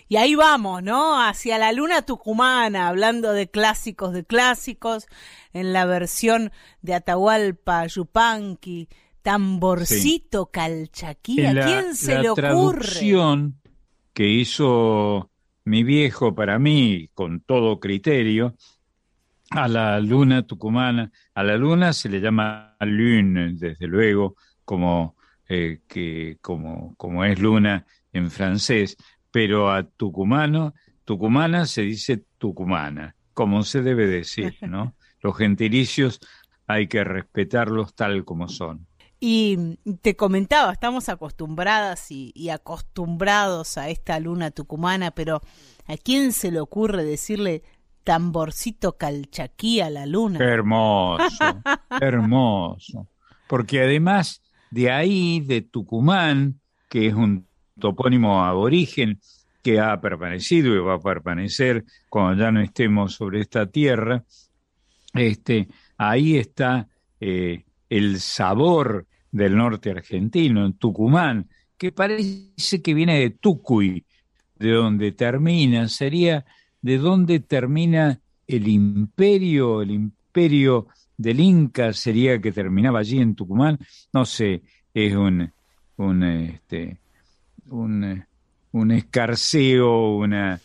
Y ahí vamos, ¿no? Hacia la luna tucumana, hablando de clásicos de clásicos, en la versión de Atahualpa Yupanqui, tamborcito calchaquí. ¿A En la- quién se la le ocurre? traducción que hizo mi viejo para mí, con todo criterio, a la luna tucumana. A la luna se le llama lune, desde luego, como, eh, que, como, como es luna en francés, pero a tucumano, tucumana se dice tucumana, como se debe decir, ¿no? Los gentilicios hay que respetarlos tal como son. Y te comentaba, estamos acostumbradas y, y, acostumbrados a esta luna tucumana, pero ¿a quién se le ocurre decirle tamborcito calchaquí a la luna? Hermoso, hermoso. Porque además de ahí, de Tucumán, que es un topónimo aborigen que ha permanecido y va a permanecer cuando ya no estemos sobre esta tierra, este, ahí está eh, el sabor del norte argentino, en Tucumán, que parece que viene de Tucuy, de donde termina, sería de donde termina el imperio, el imperio del Inca sería que terminaba allí en Tucumán, no sé, es un, un, este, un, un escarceo, una,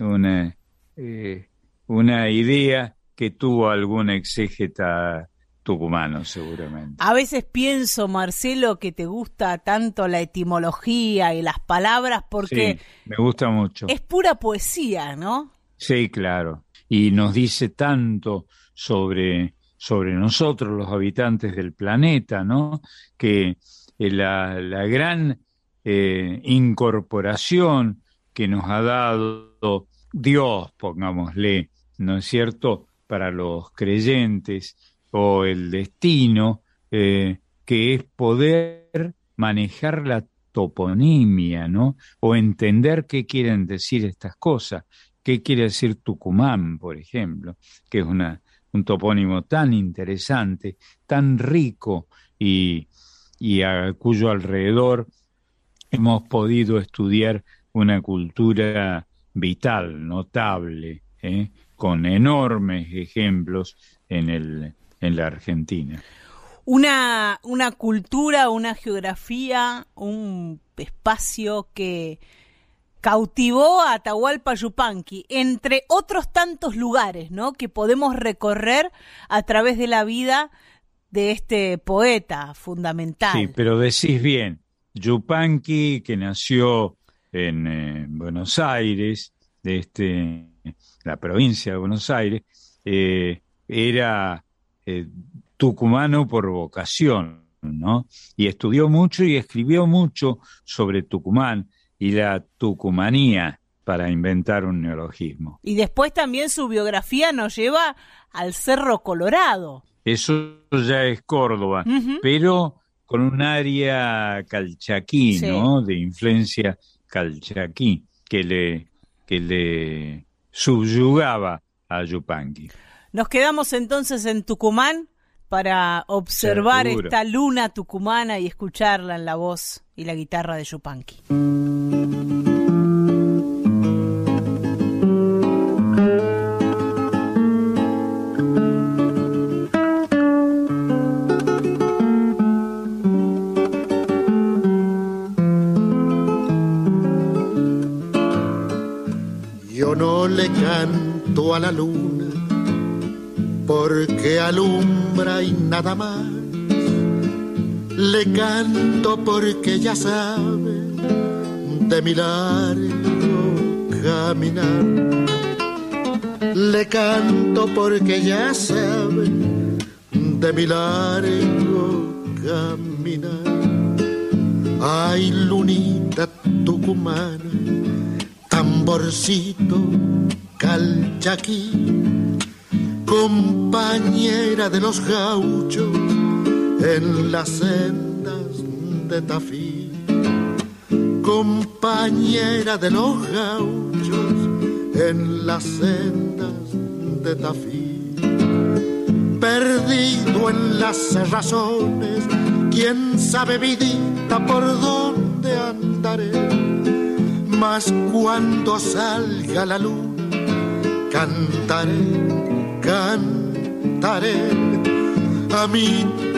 una, eh, una idea que tuvo algún exégeta tucumano, seguramente. A veces pienso, Marcelo, que te gusta tanto la etimología y las palabras porque... Sí, me gusta mucho. Es pura poesía, ¿no? Sí, claro. Y nos dice tanto sobre, sobre nosotros, los habitantes del planeta, ¿no? Que eh, la, la gran eh, incorporación que nos ha dado Dios, pongámosle, ¿no es cierto?, para los creyentes, o el destino, eh, que es poder manejar la toponimia, ¿no? O entender qué quieren decir estas cosas. ¿Qué quiere decir Tucumán, por ejemplo? Que es una, un topónimo tan interesante, tan rico y, y a cuyo alrededor hemos podido estudiar una cultura vital, notable, ¿eh? con enormes ejemplos en el, en la Argentina. Una, una cultura, una geografía, un espacio que cautivó a Atahualpa Yupanqui, entre otros tantos lugares, ¿no? Que podemos recorrer a través de la vida de este poeta fundamental. Sí, pero decís bien, Yupanqui, que nació en eh, Buenos Aires, de este, la provincia de Buenos Aires, eh, era eh, tucumano por vocación, ¿no? Y estudió mucho y escribió mucho sobre Tucumán y la tucumanía para inventar un neologismo. Y después también su biografía nos lleva al Cerro Colorado. Eso ya es Córdoba, pero con un área calchaquí, ¿no? De influencia calchaquí, que le, que le subyugaba a Yupanqui. Nos quedamos entonces en Tucumán para observar esta luna tucumana y escucharla en la voz y la guitarra de Yupanqui. Le canto a la luna porque alumbra y nada más. Le canto porque ya sabe de mi largo caminar. Le canto porque ya sabe de mi largo caminar. Ay, lunita tucumana, tamborcito calchaquí compañera de los gauchos en las sendas de Tafí, compañera de los gauchos en las sendas de Tafí, perdido en las razones, quién sabe vidita por dónde andaré, mas cuando salga la luz cantaré cantaré a mi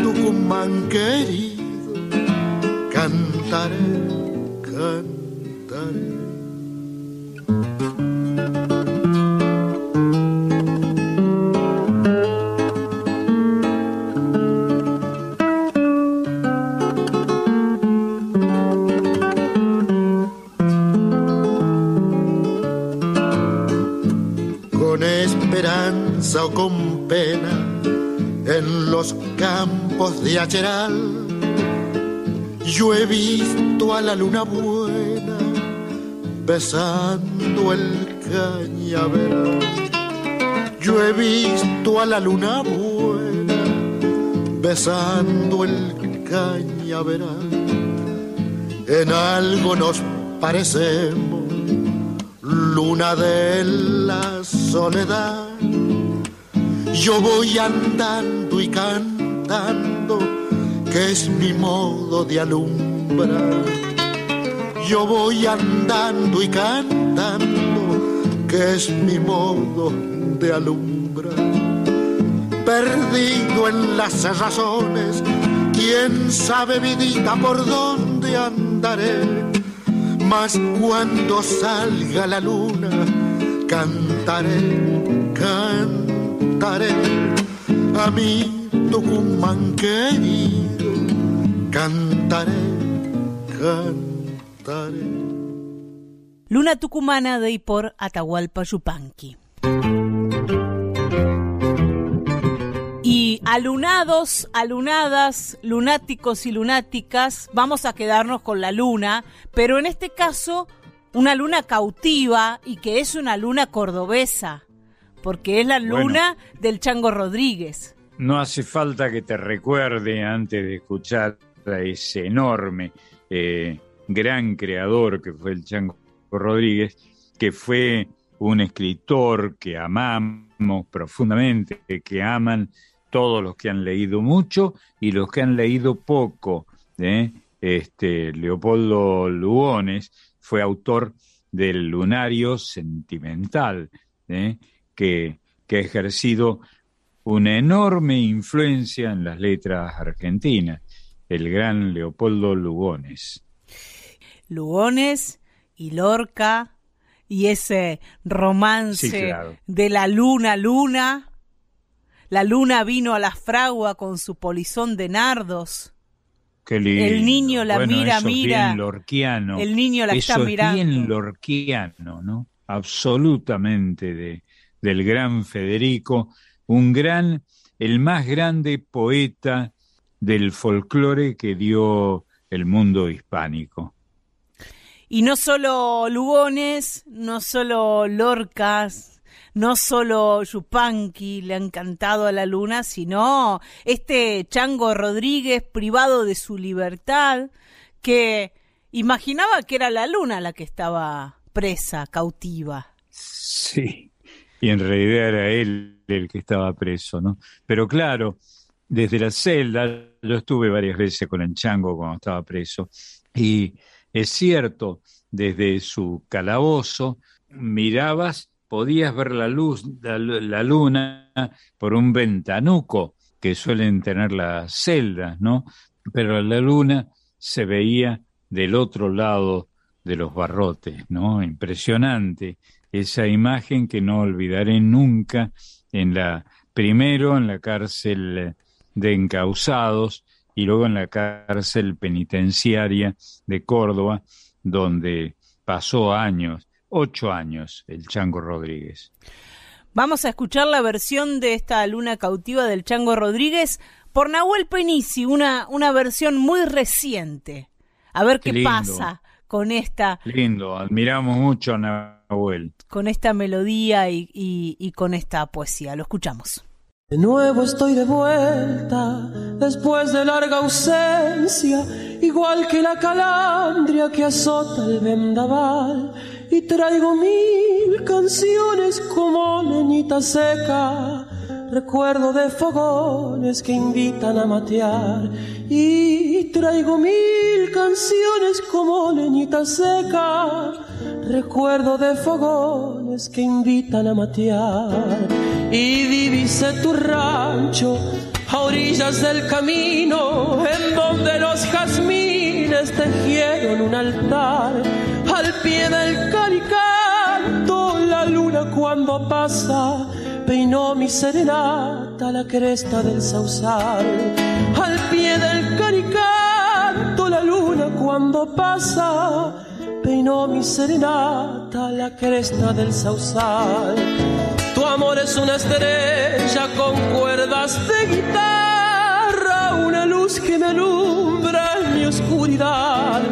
Tucumán querido, cantaré, cantaré. Los campos de Acheral. Yo he visto a la luna buena besando el cañaveral. Yo he visto a la luna buena besando el cañaveral. En algo nos parecemos, luna de la soledad. Yo voy andando y cantando, que es mi modo de alumbrar. Yo voy andando y cantando, que es mi modo de alumbrar. Perdido en las razones, quién sabe vidita por dónde andaré. Mas cuando salga la luna, cantaré, cantaré a mi Tucumán querido, cantaré, cantaré. Luna Tucumana de y por Atahualpa Yupanqui. Y alunados, alunadas, lunáticos y lunáticas, vamos a quedarnos con la luna, pero en este caso una luna cautiva y que es una luna cordobesa, porque es la luna del Chango Rodríguez. No hace falta que te recuerde antes de escuchar a ese enorme, eh, gran creador que fue el Chango Rodríguez, que fue un escritor que amamos profundamente, que aman todos los que han leído mucho y los que han leído poco. ¿eh? Este, Leopoldo Lugones fue autor del Lunario Sentimental, ¿eh? Que, que ha ejercido una enorme influencia en las letras argentinas, el gran Leopoldo Lugones. Lugones y Lorca y ese romance Sí, claro. de la luna, luna. La luna vino a la fragua con su polizón de nardos. Qué lindo. El niño la Bueno, mira, eso es mira. bien lorquiano. El niño la Eso está es mirando. bien lorquiano, ¿no? Absolutamente de, del gran Federico, un gran, el más grande poeta del folclore que dio el mundo hispánico. Y no solo Lugones, no solo Lorcas, no solo Yupanqui le han cantado a la luna, sino este Chango Rodríguez privado de su libertad, que imaginaba que era la luna la que estaba presa, cautiva. Sí, y en realidad era él el que estaba preso, ¿no? Pero claro, desde la celda, yo estuve varias veces con el chango cuando estaba preso, y es cierto, desde su calabozo mirabas, podías ver la luz, la, la luna por un ventanuco que suelen tener las celdas, ¿no? Pero la luna se veía del otro lado de los barrotes, ¿no? Impresionante esa imagen que no olvidaré nunca en la primero en la cárcel de encausados y luego en la cárcel penitenciaria de Córdoba, donde pasó años, ocho años, el Chango Rodríguez. Vamos a escuchar la versión de esta luna cautiva del Chango Rodríguez por Nahuel Penici, una, una versión muy reciente. A ver qué, pasa con esta, Lindo, admiramos mucho a Nahuel. con esta melodía y, y- y con esta poesía. Lo escuchamos. De nuevo estoy de vuelta, después de larga ausencia, igual que la calandria que azota el vendaval, y traigo mil canciones como leñita seca, recuerdo de fogones que invitan a matear, y traigo mil canciones como leñita seca, recuerdo de fogones que invitan a matear, y divise tu rancho a orillas del camino, en donde los jazmines tejieron un altar, al pie del caricanto, la luna cuando pasa, peinó mi serenata la cresta del sausal, al pie del caricanto, la luna cuando pasa, peinó mi serenata la cresta del sausal. Tu amor es una estrella con cuerdas de guitarra, una luz que me alumbra en mi oscuridad.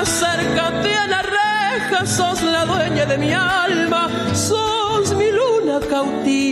Acércate a la reja, sos la dueña de mi alma,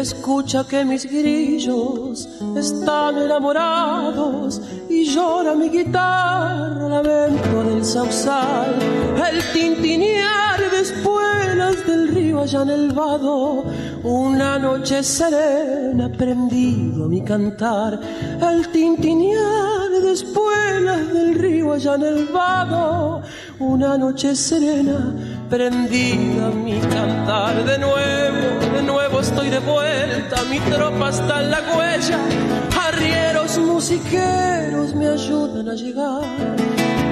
Escucha que mis grillos están enamorados y llora mi guitarra lamento del sausal, el tintinear de espuelas del río allá en el vado, una noche serena prendido a mi cantar, el tintinear de espuelas del río allá en el vado, una noche serena prendida a mi cantar de nuevo, de nuevo estoy de vuelta, mi tropa está en la huella, arrieros musiqueros me ayudan a llegar.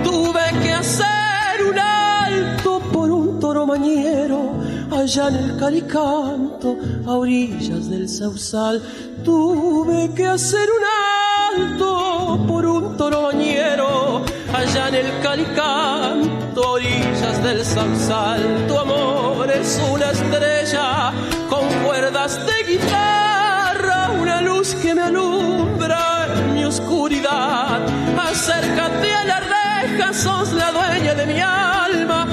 Tuve que hacer un alto por un toro mañero, allá en el calicanto, a orillas del sausal. Tuve que hacer un alto por un toro mañero, allá en el calicanto, orillas del sausal. Tu amor es una estrella con cuerdas de guitarra, una luz que me alumbra en mi oscuridad. Acércate a la reja, sos la dueña de mi alma,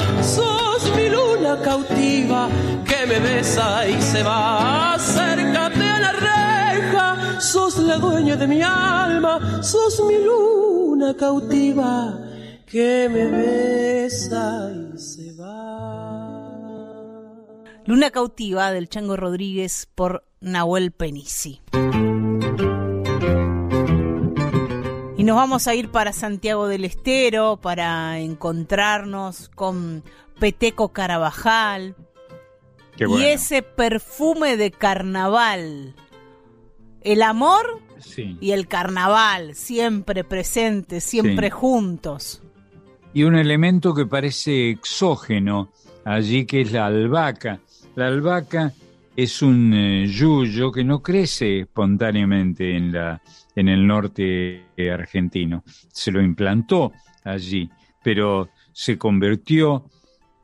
cautiva que me besa y se va. Acércate a la reja, sos la dueña de mi alma, sos mi luna cautiva que me besa y se va. Luna cautiva del Chango Rodríguez por Nahuel Penisi. Y nos vamos a ir para Santiago del Estero para encontrarnos con Peteco Carabajal Qué bueno. y ese perfume de carnaval. El amor Sí. y el carnaval, siempre presentes, siempre Sí. juntos. y un elemento que parece exógeno allí, que es la albahaca. La albahaca es un eh, yuyo que no crece espontáneamente en, la, en el norte eh, argentino. Se lo implantó allí, pero se convirtió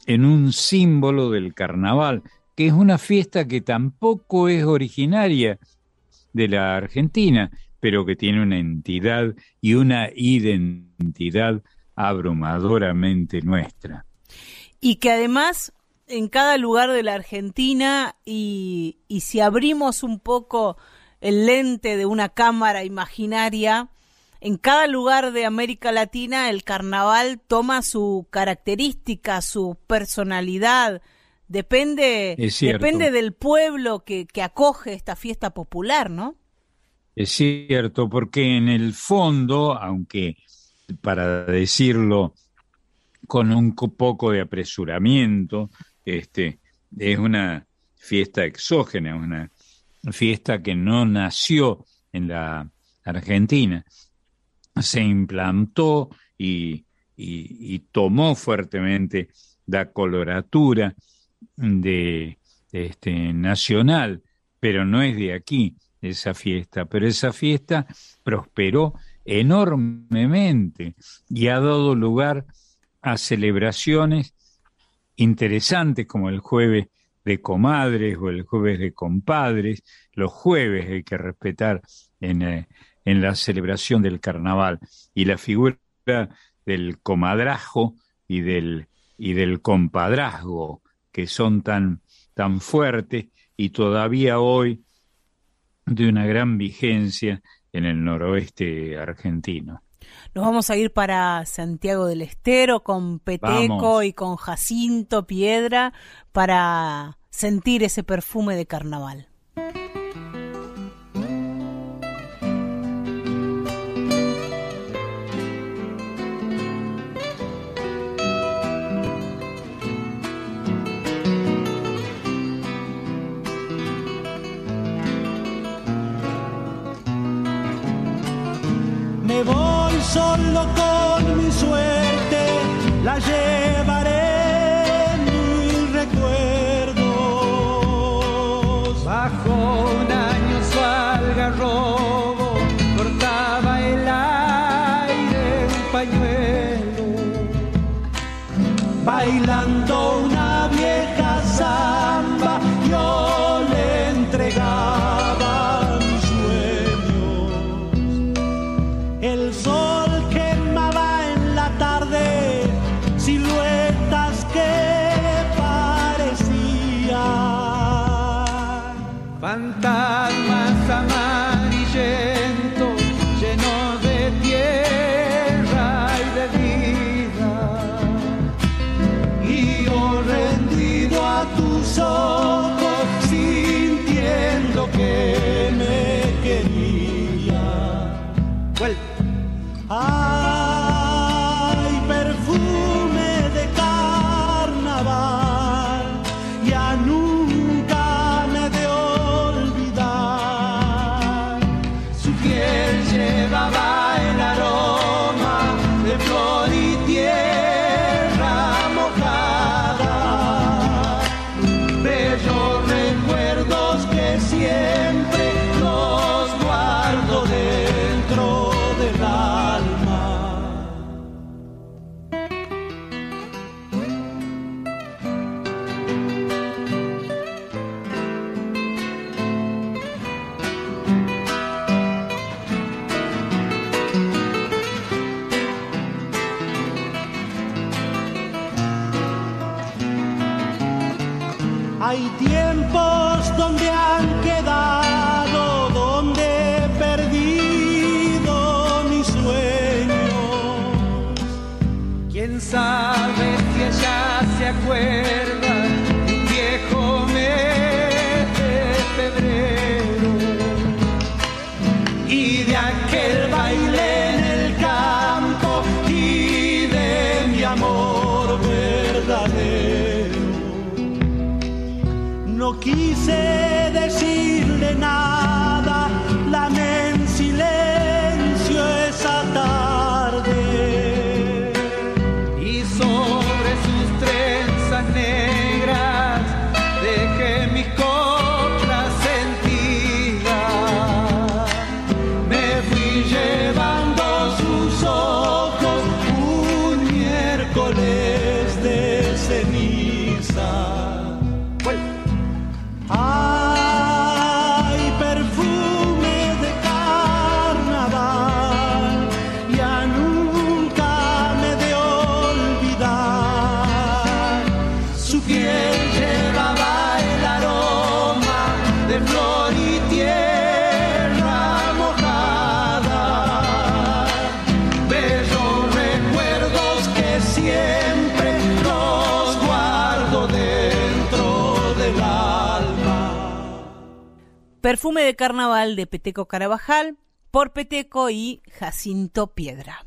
en un símbolo del carnaval, que es una fiesta que tampoco es originaria de la Argentina, pero que tiene una entidad y una identidad abrumadoramente nuestra. Y que además en cada lugar de la Argentina y, y si abrimos un poco el lente de una cámara imaginaria, en cada lugar de América Latina el carnaval toma su característica, su personalidad. Depende, depende del pueblo que, que acoge esta fiesta popular, ¿no? Es cierto, porque en el fondo, aunque para decirlo con un co- poco de apresuramiento, este, es una fiesta exógena, una fiesta que no nació en la Argentina, se implantó y, y- tomó fuertemente la coloratura de, este, nacional, pero no es de aquí esa fiesta, pero esa fiesta prosperó enormemente y ha dado lugar a celebraciones interesantes como el jueves de comadres o el jueves de compadres. Los jueves hay que respetar en, eh, en la celebración del carnaval y la figura del comadrajo y del, y del compadrazgo que son tan, tan fuertes y todavía hoy de una gran vigencia en el noroeste argentino. Nos vamos a ir para Santiago del Estero con Peteco Vamos. y con Jacinto Piedra para sentir ese perfume de carnaval. Me voy solo con mi suerte, la llevaré Peteco Carabajal por Peteco y Jacinto Piedra.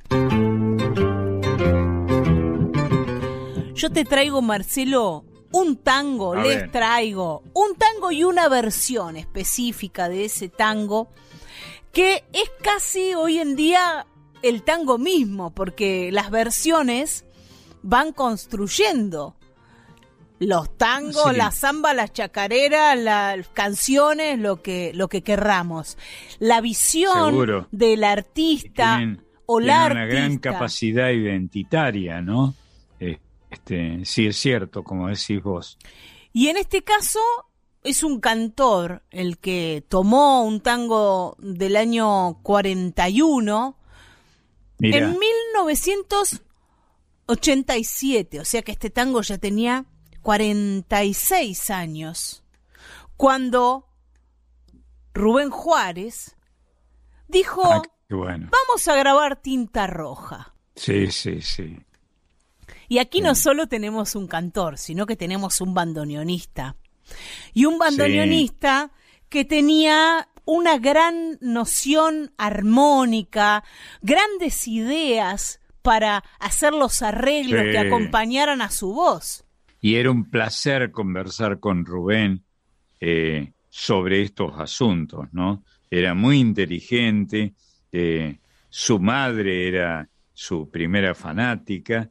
Yo te traigo, Marcelo, un tango, A les ver. traigo un tango y una versión específica de ese tango que es casi hoy en día el tango mismo, porque las versiones van construyendo los tangos, Sí. la samba, las chacareras, las canciones, lo que, lo que querramos. La visión Seguro. del artista Tienen, o tienen la una gran artista. capacidad identitaria, ¿no? Eh, Este, sí, es cierto, como decís vos. Y en este caso es un cantor el que tomó un tango del año 41 Mira, en 1987, o sea que este tango ya tenía 46 años, cuando Rubén Juárez dijo, ah, bueno. vamos a grabar tinta roja. Sí, sí, sí. Y aquí no solo tenemos un cantor, sino que tenemos un bandoneonista. Y un bandoneonista que tenía una gran noción armónica, grandes ideas para hacer los arreglos Sí. que acompañaran a su voz. Y era un placer conversar con Rubén eh, sobre estos asuntos, ¿no? Era muy inteligente, eh, su madre era su primera fanática.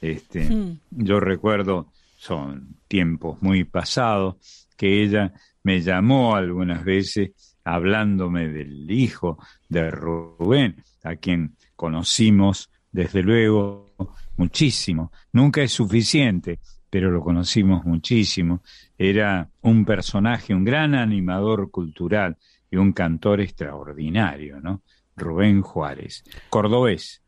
Este. Yo recuerdo, son tiempos muy pasados, que ella me llamó algunas veces hablándome del hijo de Rubén, a quien conocimos desde luego muchísimo. Nunca es suficiente, pero lo conocimos muchísimo. Era un personaje, un gran animador cultural y un cantor extraordinario, ¿no? Rubén Juárez, cordobés.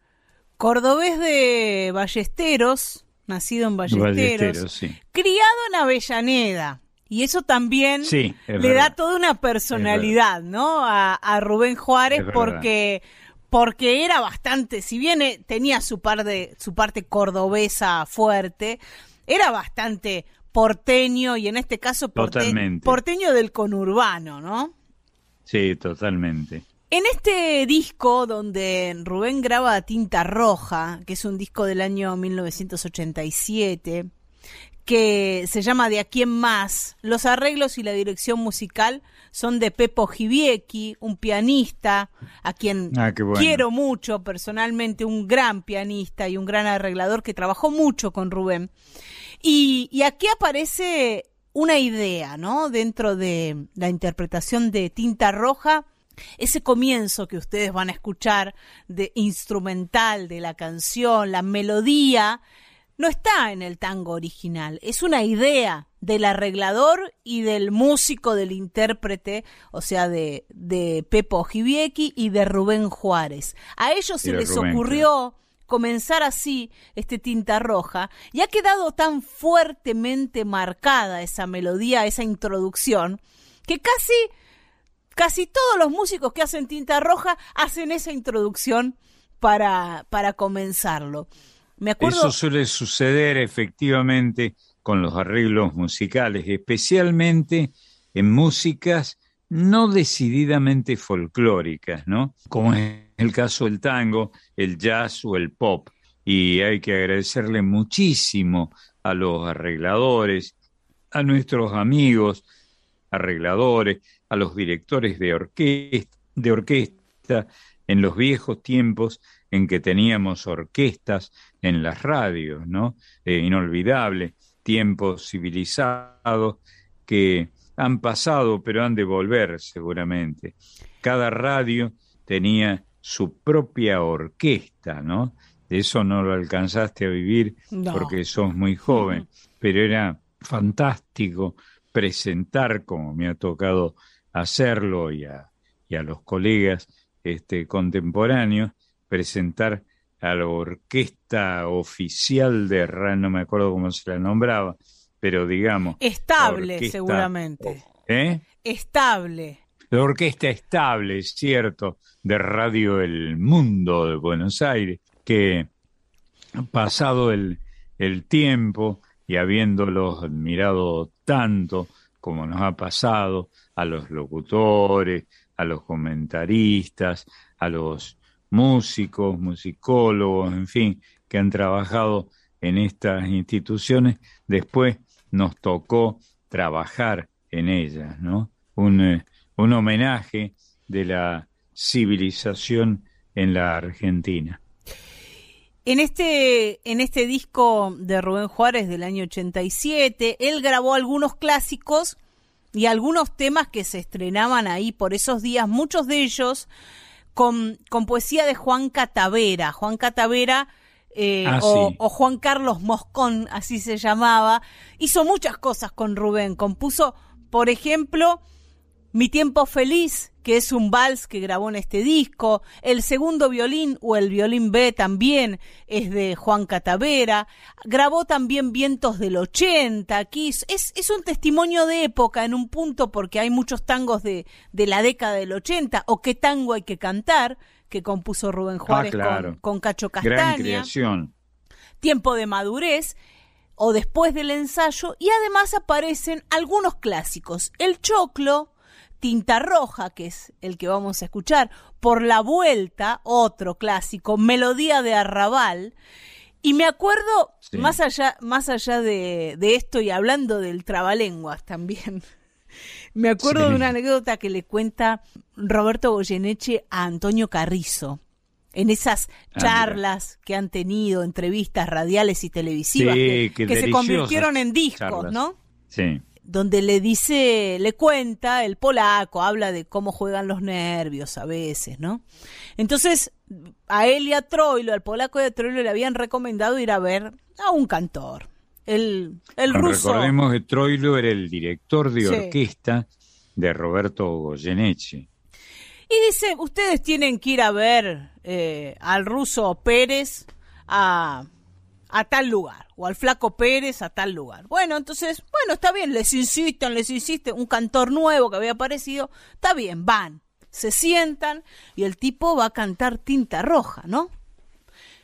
Cordobés de Ballesteros, nacido en Ballesteros, Ballesteros, sí. criado en Avellaneda. Y eso también Sí, es le verdad. da toda una personalidad, ¿no? A, a Rubén Juárez porque porque era bastante, si bien eh, tenía su parte su parte cordobesa fuerte, era bastante porteño y en este caso porte- Totalmente. porteño del conurbano, ¿no? Sí, totalmente. En este disco donde Rubén graba Tinta Roja, que es un disco del año 1987, que se llama De aquí en más, los arreglos y la dirección musical son de Pepo Giviecki, un pianista a quien Ah, bueno. quiero mucho personalmente, un gran pianista y un gran arreglador que trabajó mucho con Rubén. Y, y aquí aparece una idea, ¿no? Dentro de la interpretación de Tinta Roja, ese comienzo que ustedes van a escuchar de instrumental de la canción, la melodía, no está en el tango original, es una idea del arreglador y del músico, del intérprete, o sea, de, de Pepo Giviecki y de Rubén Juárez. A ellos se les Rubén, ocurrió comenzar así este tinta roja y ha quedado tan fuertemente marcada esa melodía, esa introducción, que casi, casi todos los músicos que hacen tinta roja hacen esa introducción para, para comenzarlo. Me acuerdo. Eso suele suceder efectivamente con los arreglos musicales, especialmente en músicas no decididamente folclóricas, ¿no? Como es el caso del tango, el jazz o el pop. Y hay que agradecerle muchísimo a los arregladores, a nuestros amigos arregladores, a los directores de orquesta, de orquesta en los viejos tiempos en que teníamos orquestas en las radios, ¿no? Eh, inolvidable, tiempos civilizados que han pasado pero han de volver seguramente. Cada radio tenía su propia orquesta, ¿no? Eso no lo alcanzaste a vivir No. porque sos muy joven, pero era fantástico presentar, como me ha tocado hacerlo y a, y a los colegas este, contemporáneos, presentar a la orquesta oficial de RAN, no me acuerdo cómo se la nombraba, pero digamos. Estable, orquesta- seguramente. ¿Eh? Estable. La orquesta estable, es cierto, de Radio El Mundo de Buenos Aires, que pasado el, el tiempo y habiéndolos admirado tanto como nos ha pasado a los locutores, a los comentaristas, a los músicos, musicólogos, en fin, que han trabajado en estas instituciones, después nos tocó trabajar en ellas, ¿no? Un, eh, un homenaje de la civilización en la Argentina. En este, en este disco de Rubén Juárez del año 87, él grabó algunos clásicos y algunos temas que se estrenaban ahí por esos días, muchos de ellos con, con poesía de Juan Catavera. Juan Catavera eh, Ah, o, sí. o Juan Carlos Moscón, así se llamaba, hizo muchas cosas con Rubén. Compuso, por ejemplo, Mi tiempo feliz, que es un vals que grabó en este disco. El segundo violín o el violín B también es de Juan Catavera. Grabó también Vientos del 80. Aquí es, es un testimonio de época en un punto porque hay muchos tangos de, de la década del 80 o qué tango hay que cantar que compuso Rubén Juárez ah, claro. con, con Cacho Gran Castaña creación. tiempo de madurez o después del ensayo y además aparecen algunos clásicos. El choclo, Tinta Roja, que es el que vamos a escuchar, Por la Vuelta, otro clásico, Melodía de Arrabal. Y me acuerdo, Sí. más allá, más allá de, de esto y hablando del trabalenguas también, me acuerdo Sí. de una anécdota que le cuenta Roberto Goyeneche a Antonio Carrizo en esas Ah, charlas que han tenido, entrevistas radiales y televisivas, Sí, que, se convirtieron en discos, charlas. ¿no? Sí. Donde le dice, le cuenta el polaco, habla de cómo juegan los nervios a veces, ¿no? Entonces, a él y a Troilo, al polaco y a Troilo le habían recomendado ir a ver a un cantor. El, el ruso. Recordemos que Troilo era el director de Sí. orquesta de Roberto Goyeneche. Y dice, ustedes tienen que ir a ver eh, al ruso Pérez a, a tal lugar, o al flaco Pérez a tal lugar. Bueno, entonces, bueno, está bien, les insisten, les insisten, un cantor nuevo que había aparecido, está bien, van, se sientan y el tipo va a cantar tinta roja, ¿no?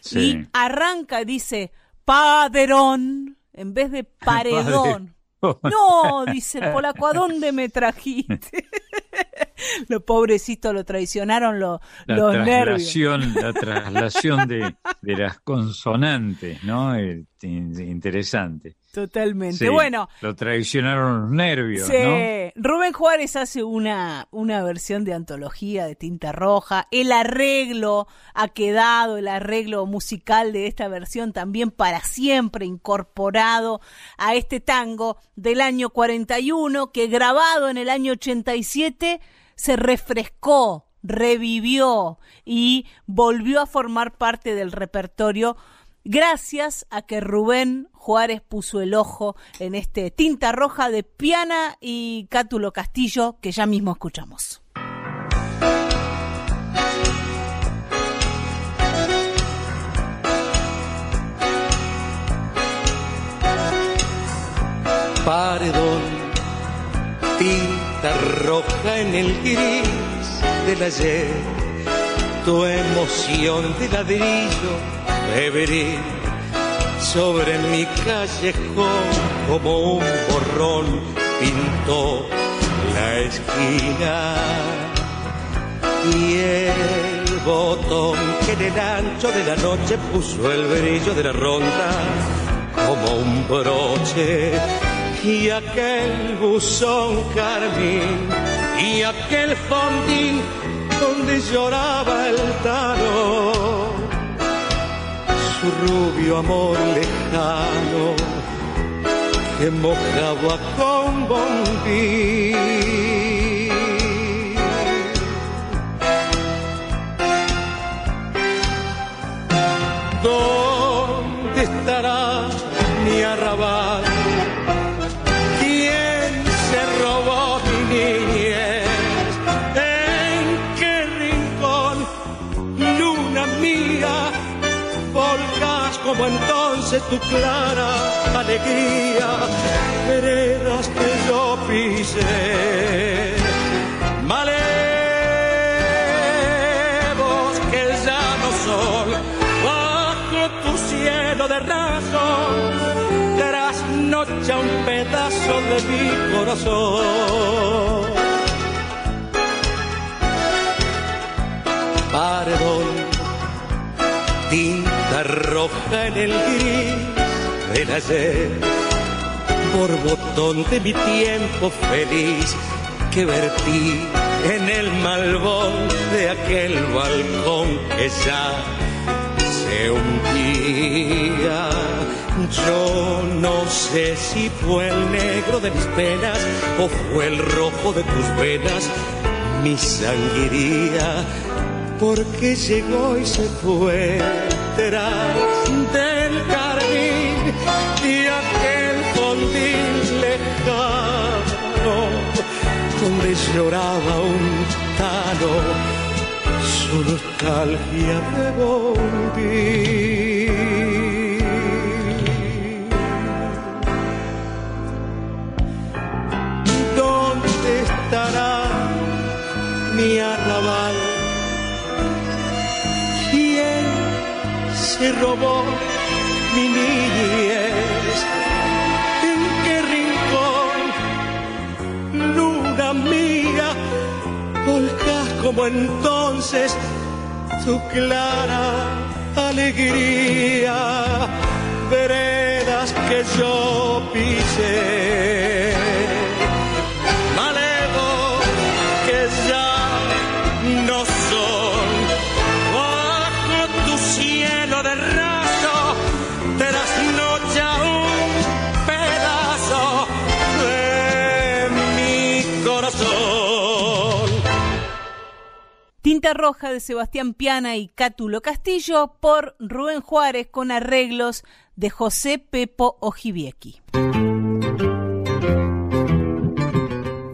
Sí. Y arranca y dice, paderón, en vez de paredón. No, dice el polaco, ¿a dónde me trajiste? Los pobrecitos lo traicionaron lo- La los nervios. traslación, la traslación de, de las consonantes, ¿no? Eh, in- interesante. Totalmente. Sí, Bueno, Lo traicionaron los nervios, sí, ¿no? Rubén Juárez hace una, una versión de antología de tinta roja. El arreglo ha quedado, el arreglo musical de esta versión también para siempre incorporado a este tango del año 41 que grabado en el año 87 se refrescó, revivió y volvió a formar parte del repertorio gracias a que Rubén Juárez puso el ojo en este tinta roja de Piana y Cátulo Castillo que ya mismo escuchamos. paredón, tinta roja en el gris del ayer, tu emoción de ladrillo febril sobre mi callejón como un borrón pintó la esquina. Y el botón que en el ancho de la noche puso el brillo de la ronda como un broche y aquel buzón carmín y aquel fondín donde lloraba el tano. Su rubio amor lejano que mojaba con bombín. ¿Dónde tu clara alegría? Veredas que yo pisé. Malevos que ya no son bajo tu cielo de razón trasnocha un pedazo de mi corazón. Paredón, roja en el gris del ayer, borbotón de mi tiempo feliz que vertí en el malvón de aquel balcón que ya se hundía. Yo no sé si fue el negro de mis penas o fue el rojo de tus venas mi sangría, porque llegó y se fue del carmín y aquel fondín lejano donde lloraba un tano su nostalgia de volver. ¿Dónde estará mi arrabal? Se robó mi niñez? ¿En qué rincón, luna mía, volcás como entonces tu clara alegría? Veredas que yo pisé. Roja de Sebastián Piana y Cátulo Castillo por Rubén Juárez con arreglos de José Pepo Ojibiequi.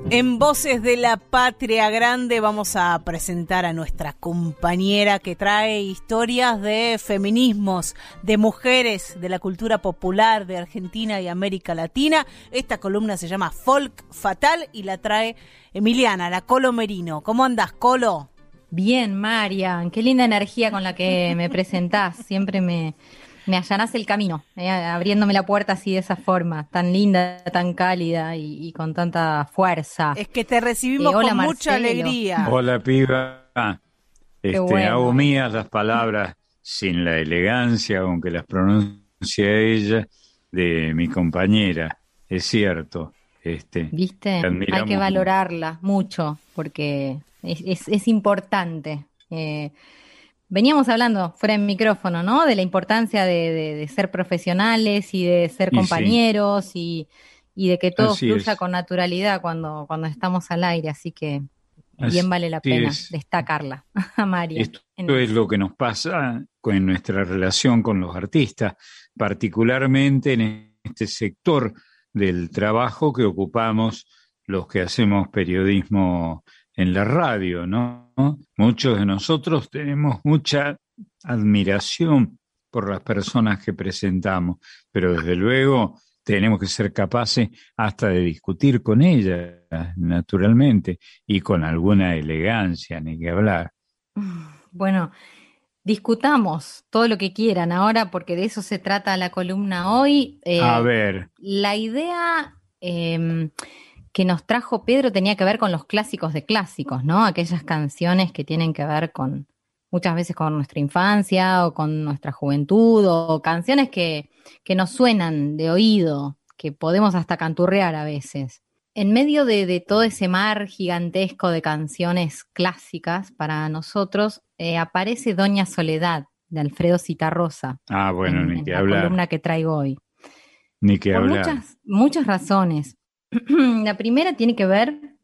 En Voces de la Patria Grande vamos a presentar a nuestra compañera que trae historias de feminismos, de mujeres, de la cultura popular de Argentina y América Latina. Esta columna se llama Folk Fatal y la trae Emiliana, la Colo Merino. ¿Cómo andas, Colo? Bien, Marian, qué linda energía con la que me presentás. Siempre me, me allanás el camino, eh, abriéndome la puerta así de esa forma, tan linda, tan cálida y, con tanta fuerza. Es que te recibimos eh, con mucha alegría. Hola, piba. Este, Hago mías las palabras sin la elegancia, aunque las pronuncie ella, de mi compañera. Es cierto. Este, ¿Viste? Hay que valorarla mucho porque es, es, importante. Eh, Veníamos hablando fuera del micrófono, ¿no? De la importancia de, ser profesionales y de ser compañeros y, de que todo fluya con naturalidad cuando, cuando estamos al aire. Así que bien vale la pena destacarla a María. Esto es lo que nos pasa con nuestra relación con los artistas, particularmente en este sector del trabajo que ocupamos los que hacemos periodismo en la radio, ¿no? Muchos de nosotros tenemos mucha admiración por las personas que presentamos, pero desde luego tenemos que ser capaces hasta de discutir con ellas, naturalmente, y con alguna elegancia, ni que hablar. Bueno, discutamos todo lo que quieran ahora, porque de eso se trata la columna hoy. Eh, A ver. La idea em, que nos trajo Pedro tenía que ver con los clásicos de clásicos, ¿no? Aquellas canciones que tienen que ver con muchas veces con nuestra infancia o con nuestra juventud o canciones que, que nos suenan de oído, que podemos hasta canturrear a veces. En medio de, todo ese mar gigantesco de canciones clásicas para nosotros, eh, aparece Doña Soledad de Alfredo Citarrosa. Ah, bueno, ni que hablar. La columna que traigo hoy. Ni que Por Muchas, muchas razones. la primera tiene que ver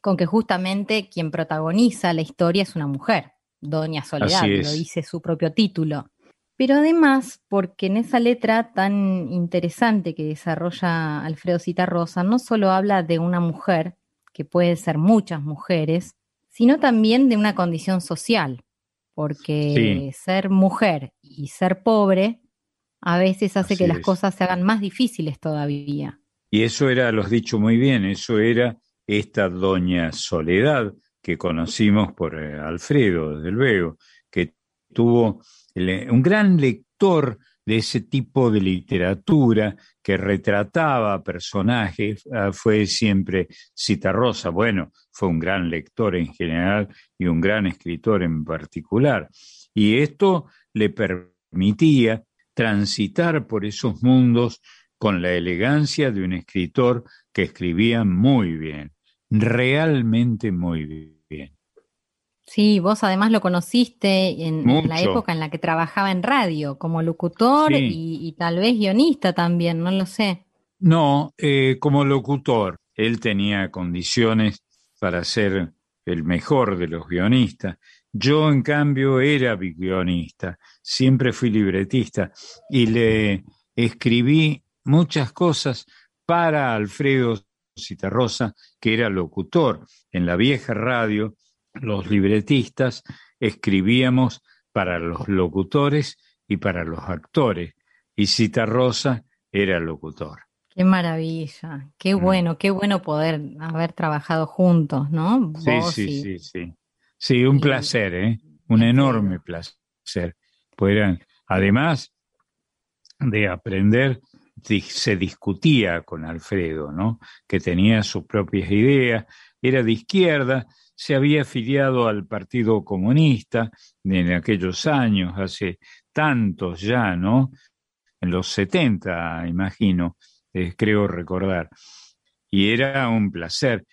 con que justamente quien protagoniza la historia es una mujer, Doña Soledad, lo dice su propio título. Pero además, porque en esa letra tan interesante que desarrolla Alfredo Citarrosa, no solo habla de una mujer, que puede ser muchas mujeres, sino también de una condición social, porque ser mujer y ser pobre a veces hace que las cosas se hagan más difíciles todavía. Y eso era, lo has dicho muy bien, eso era esta doña Soledad que conocimos por eh, Alfredo, desde luego, que tuvo un gran lector de ese tipo de literatura que retrataba personajes, ah, fue siempre Citarrosa. Bueno, fue un gran lector en general y un gran escritor en particular. Y esto le permitía transitar por esos mundos con la elegancia de un escritor que escribía muy bien, realmente muy bien. Sí, vos además lo conociste en, la época en la que trabajaba en radio, como locutor y, tal vez guionista también, no lo sé. No, eh, como locutor. Él tenía condiciones para ser el mejor de los guionistas. Yo, en cambio, era guionista, siempre fui libretista y le escribí muchas cosas para Alfredo Citarrosa, que era locutor. En la vieja radio, los libretistas escribíamos para los locutores y para los actores, y Citarrosa era locutor. Qué maravilla, qué mm. bueno, qué bueno poder haber trabajado juntos, ¿no? sí, sí, sí, sí. Sí, un placer, ¿eh? Un enorme placer. además de aprender se discutía con Alfredo, ¿no? que tenía sus propias ideas, era de izquierda, se había afiliado al Partido Comunista en aquellos años, hace tantos ya, ¿no? En los 70, imagino, creo recordar. Y era un placer,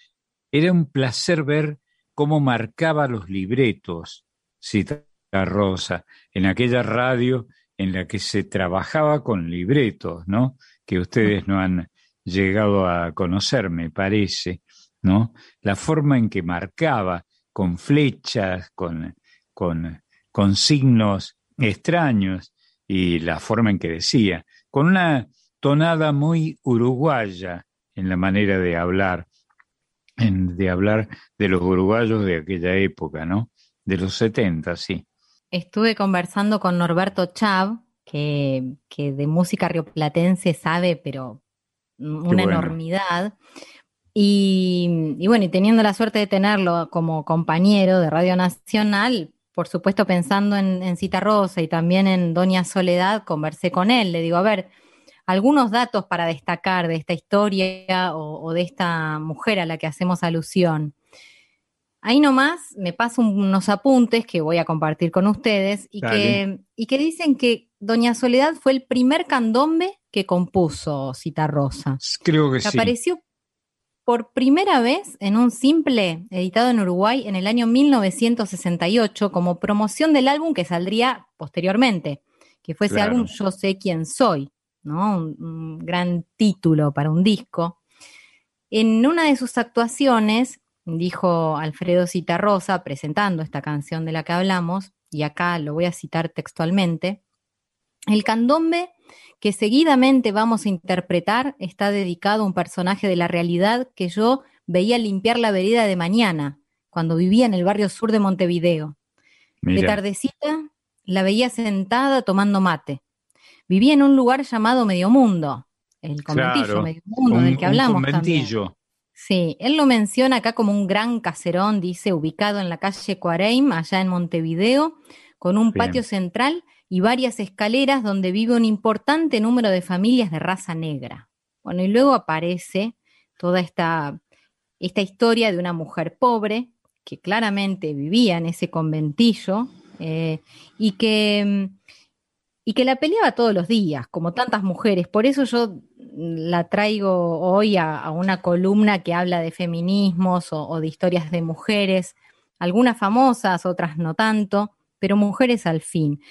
era un placer ver cómo marcaba los libretos Cita Rosa en aquella radio en la que se trabajaba con libretos, ¿no? Que ustedes no han llegado a conocer, me parece, ¿no? La forma en que marcaba con flechas, con, con, con signos extraños y la forma en que decía, con una tonada muy uruguaya en la manera de hablar, de hablar de los uruguayos de aquella época, ¿no? De los 70, sí. Estuve conversando con Norberto Chav, que, que de música rioplatense sabe, pero una enormidad. Y, y, bueno, y teniendo la suerte de tenerlo como compañero de Radio Nacional, por supuesto pensando en, en Cita Rosa y también en Doña Soledad, conversé con él. Le digo, a ver, algunos datos para destacar de esta historia o, de esta mujer a la que hacemos alusión. Ahí nomás me paso unos apuntes que voy a compartir con ustedes y que, y que, dicen que Doña Soledad fue el primer candombe que compuso Cita Rosa. Creo que, que Apareció por primera vez en un simple editado en Uruguay en el año 1968 como promoción del álbum que saldría posteriormente, que fue ese álbum Yo sé quién soy. ¿no? Un, gran título para un disco. En una de sus actuaciones, dijo Alfredo Citarrosa, presentando esta canción de la que hablamos, y acá lo voy a citar textualmente, el candombe que seguidamente vamos a interpretar está dedicado a un personaje de la realidad que yo veía limpiar la vereda de mañana, cuando vivía en el barrio sur de Montevideo. De tardecita la veía sentada tomando mate, vivía en un lugar llamado Medio Mundo, el conventillo Medio Mundo del que hablamos también. Sí, él lo menciona acá como un gran caserón, dice, ubicado en la calle Cuareim, allá en Montevideo, con un patio central y varias escaleras donde vive un importante número de familias de raza negra. Bueno, y luego aparece toda esta, esta historia de una mujer pobre que claramente vivía en ese conventillo eh, y que mm, y que la peleaba todos los días, como tantas mujeres. Por eso yo la traigo hoy a, una columna que habla de feminismos o, de historias de mujeres, algunas famosas, otras no tanto, pero mujeres al fin.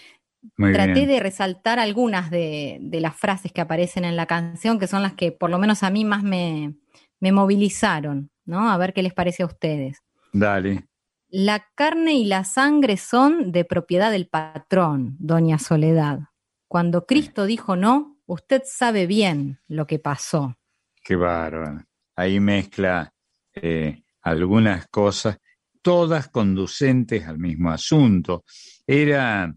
Traté de resaltar algunas de, las frases que aparecen en la canción, que son las que por lo menos a mí más me, me movilizaron, ¿no? A ver qué les parece a ustedes. Dale. La carne y la sangre son de propiedad del patrón, doña Soledad. Cuando Cristo dijo no, usted sabe bien lo que pasó. Qué bárbaro. Ahí mezcla eh, algunas cosas, todas conducentes al mismo asunto. Era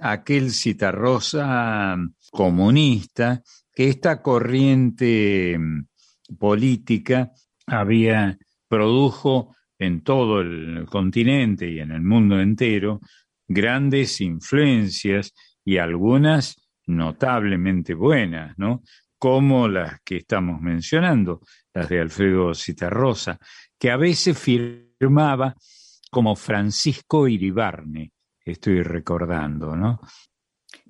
aquel citarrosa comunista que esta corriente mm, política había produjo en todo el continente y en el mundo entero grandes influencias y algunas notablemente buenas, ¿no? Como las que estamos mencionando, las de Alfredo Citarrosa, que a veces firmaba como Francisco Iribarne, estoy recordando, ¿no?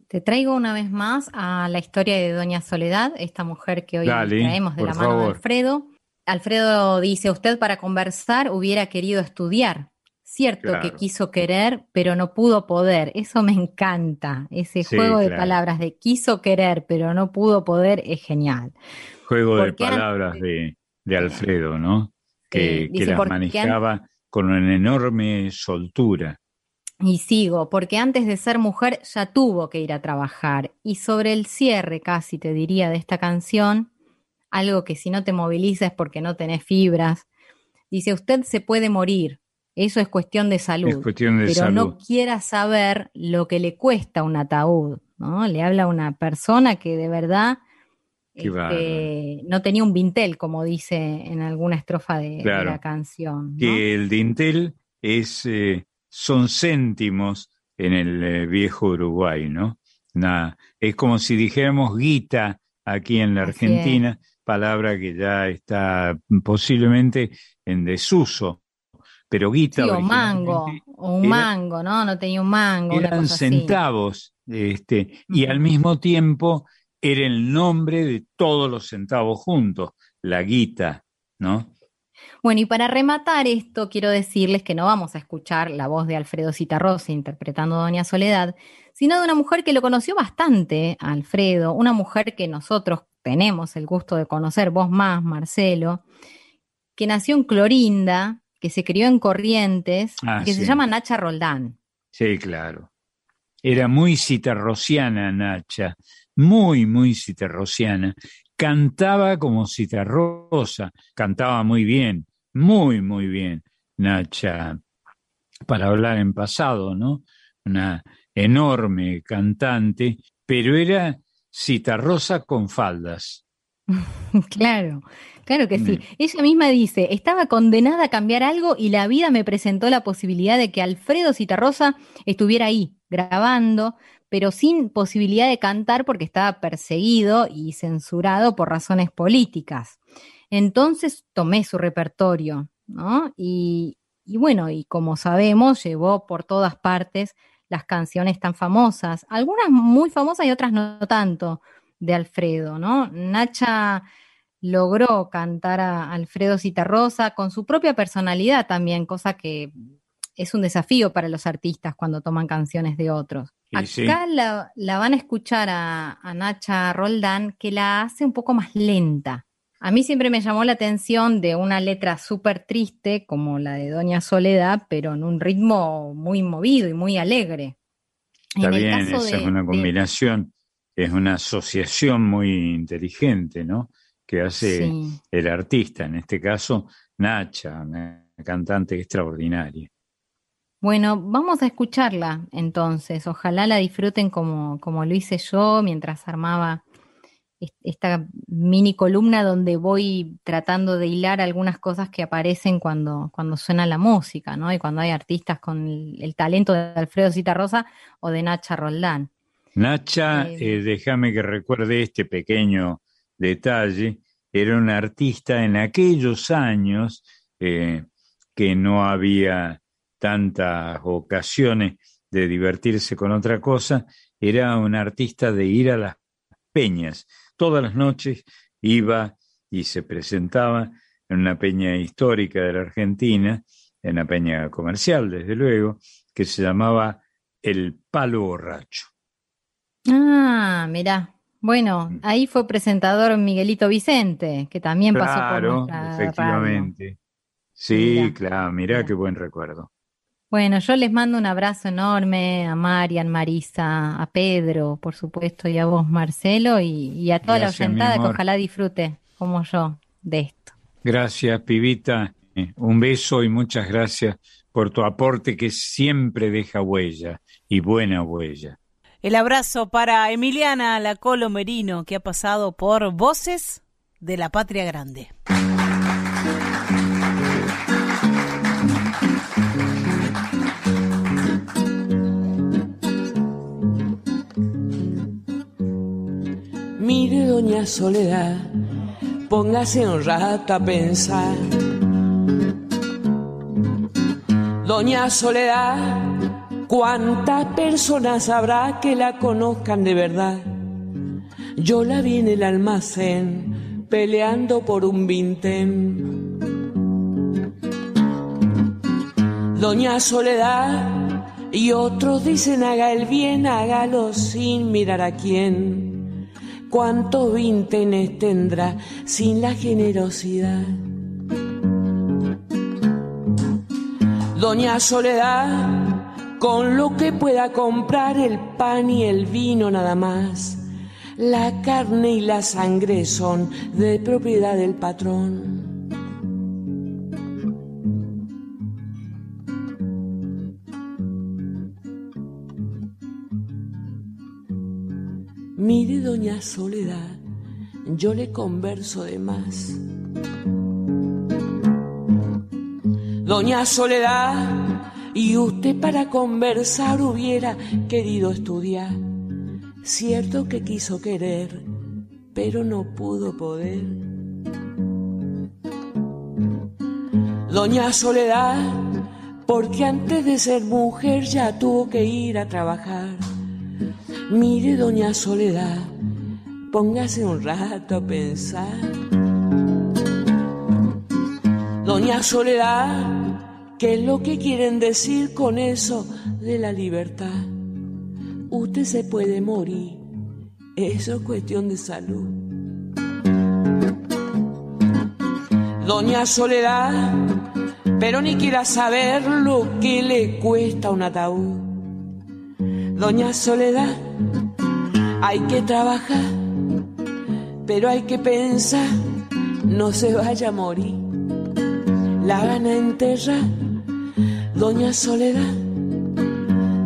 Te traigo una vez más a la historia de Doña Soledad, esta mujer que hoy traemos de la mano de Alfredo. Alfredo dice, usted para conversar hubiera querido estudiar. Cierto que quiso querer, pero no pudo poder. Eso me encanta. Ese juego de palabras de quiso querer, pero no pudo poder es genial. Juego de palabras de, Alfredo, ¿no? Que, las manejaba con una enorme soltura. Y sigo, porque antes de ser mujer ya tuvo que ir a trabajar. Y sobre el cierre, casi te diría, de esta canción, algo que si no te moviliza es porque no tenés fibras. Dice, usted se puede morir, eso es cuestión de salud. pero no quiera saber lo que le cuesta un ataúd, ¿no? Le habla a una persona que de verdad este, no tenía un dintel, como dice en alguna estrofa de, la canción. Que el dintel es, eh, son céntimos en el eh, viejo Uruguay, ¿no? Es como si dijéramos guita aquí en la Argentina, palabra que ya está posiblemente en desuso. Pero guita. o mango, o un mango, ¿no? No tenía un mango. Eran centavos, este, y al mismo tiempo era el nombre de todos los centavos juntos, la guita, ¿no? Bueno, y para rematar esto, quiero decirles que no vamos a escuchar la voz de Alfredo Citarrosa interpretando a Doña Soledad, sino de una mujer que lo conoció bastante, Alfredo, una mujer que nosotros tenemos el gusto de conocer, vos más, Marcelo, que nació en Clorinda que se crió en Corrientes, Ah, que se llama Nacha Roldán. Sí, claro. Era muy citarrociana, Nacha, muy, muy citarrociana. Cantaba como citarrosa, cantaba muy bien, muy, muy bien, Nacha, para hablar en pasado, ¿no? Una enorme cantante, pero era citarrosa con faldas. Claro, claro que sí. Ella misma dice, estaba condenada a cambiar algo y la vida me presentó la posibilidad de que Alfredo Citarrosa estuviera ahí, grabando, pero sin posibilidad de cantar porque estaba perseguido y censurado por razones políticas. Entonces tomé su repertorio, ¿no? Y, y bueno, y como sabemos, llevó por todas partes las canciones tan famosas, algunas muy famosas y otras no tanto de Alfredo, ¿no? Nacha logró cantar a Alfredo Citarrosa con su propia personalidad también, cosa que es un desafío para los artistas cuando toman canciones de otros. Y Acá sí. la, la van a escuchar a, a Nacha Roldán que la hace un poco más lenta. A mí siempre me llamó la atención de una letra súper triste como la de Doña Soledad, pero en un ritmo muy movido y muy alegre. Está En bien, esa de- es una combinación, es una asociación muy inteligente, ¿no? Que hace Sí. el artista, en este caso Nacha, una cantante extraordinaria. Bueno, vamos a escucharla entonces. Ojalá la disfruten como, como lo hice yo mientras armaba est- esta mini columna donde voy tratando de hilar algunas cosas que aparecen cuando, cuando suena la música, ¿no? Y cuando hay artistas con el, el talento de Alfredo Citarrosa o de Nacha Roldán. Nacha, Eh, déjame que recuerde este pequeño detalle, era una artista en aquellos años eh, que no había tantas ocasiones de divertirse con otra cosa, era una artista de ir a las peñas. Todas las noches iba y se presentaba en una peña histórica de la Argentina, en una peña comercial, desde luego, que se llamaba El Palo Borracho. Ah, mirá. Bueno, ahí fue presentador Miguelito Vicente, que también pasó por Claro, radio. efectivamente. Sí, claro, mirá qué buen recuerdo. Bueno, yo les mando un abrazo enorme a Marian, Marisa, a Pedro, por supuesto, y a vos, Marcelo, y, y a toda Gracias, la oyentada que ojalá disfrute, como yo, de esto. Gracias, pibita. Eh, Un beso y muchas gracias por tu aporte que siempre deja huella y buena huella. El abrazo para Emiliana Lacolo Merino, que ha pasado por Voces de la Patria Grande. Mire, doña Soledad, póngase un rato a pensar. Doña Soledad, ¿cuántas personas habrá que la conozcan de verdad? Yo la vi en el almacén peleando por un vintén. Doña Soledad, y otros dicen haga el bien, hágalo sin mirar a quién. ¿Cuántos vintenes tendrá sin la generosidad? Doña Soledad, con lo que pueda comprar el pan y el vino nada más. La carne y la sangre son de propiedad del patrón. Mire, doña Soledad, yo le converso de más. Doña Soledad, y usted para conversar hubiera querido estudiar. Cierto que quiso querer, pero no pudo poder. Doña Soledad, porque antes de ser mujer ya tuvo que ir a trabajar. Mire, doña Soledad, póngase un rato a pensar. Doña Soledad, ¿qué es lo que quieren decir con eso de la libertad? Usted se puede morir, eso es cuestión de salud. Doña Soledad, pero ni quiera saber lo que le cuesta un ataúd. Doña Soledad, hay que trabajar, pero hay que pensar, no se vaya a morir. La van a enterrar, Doña Soledad,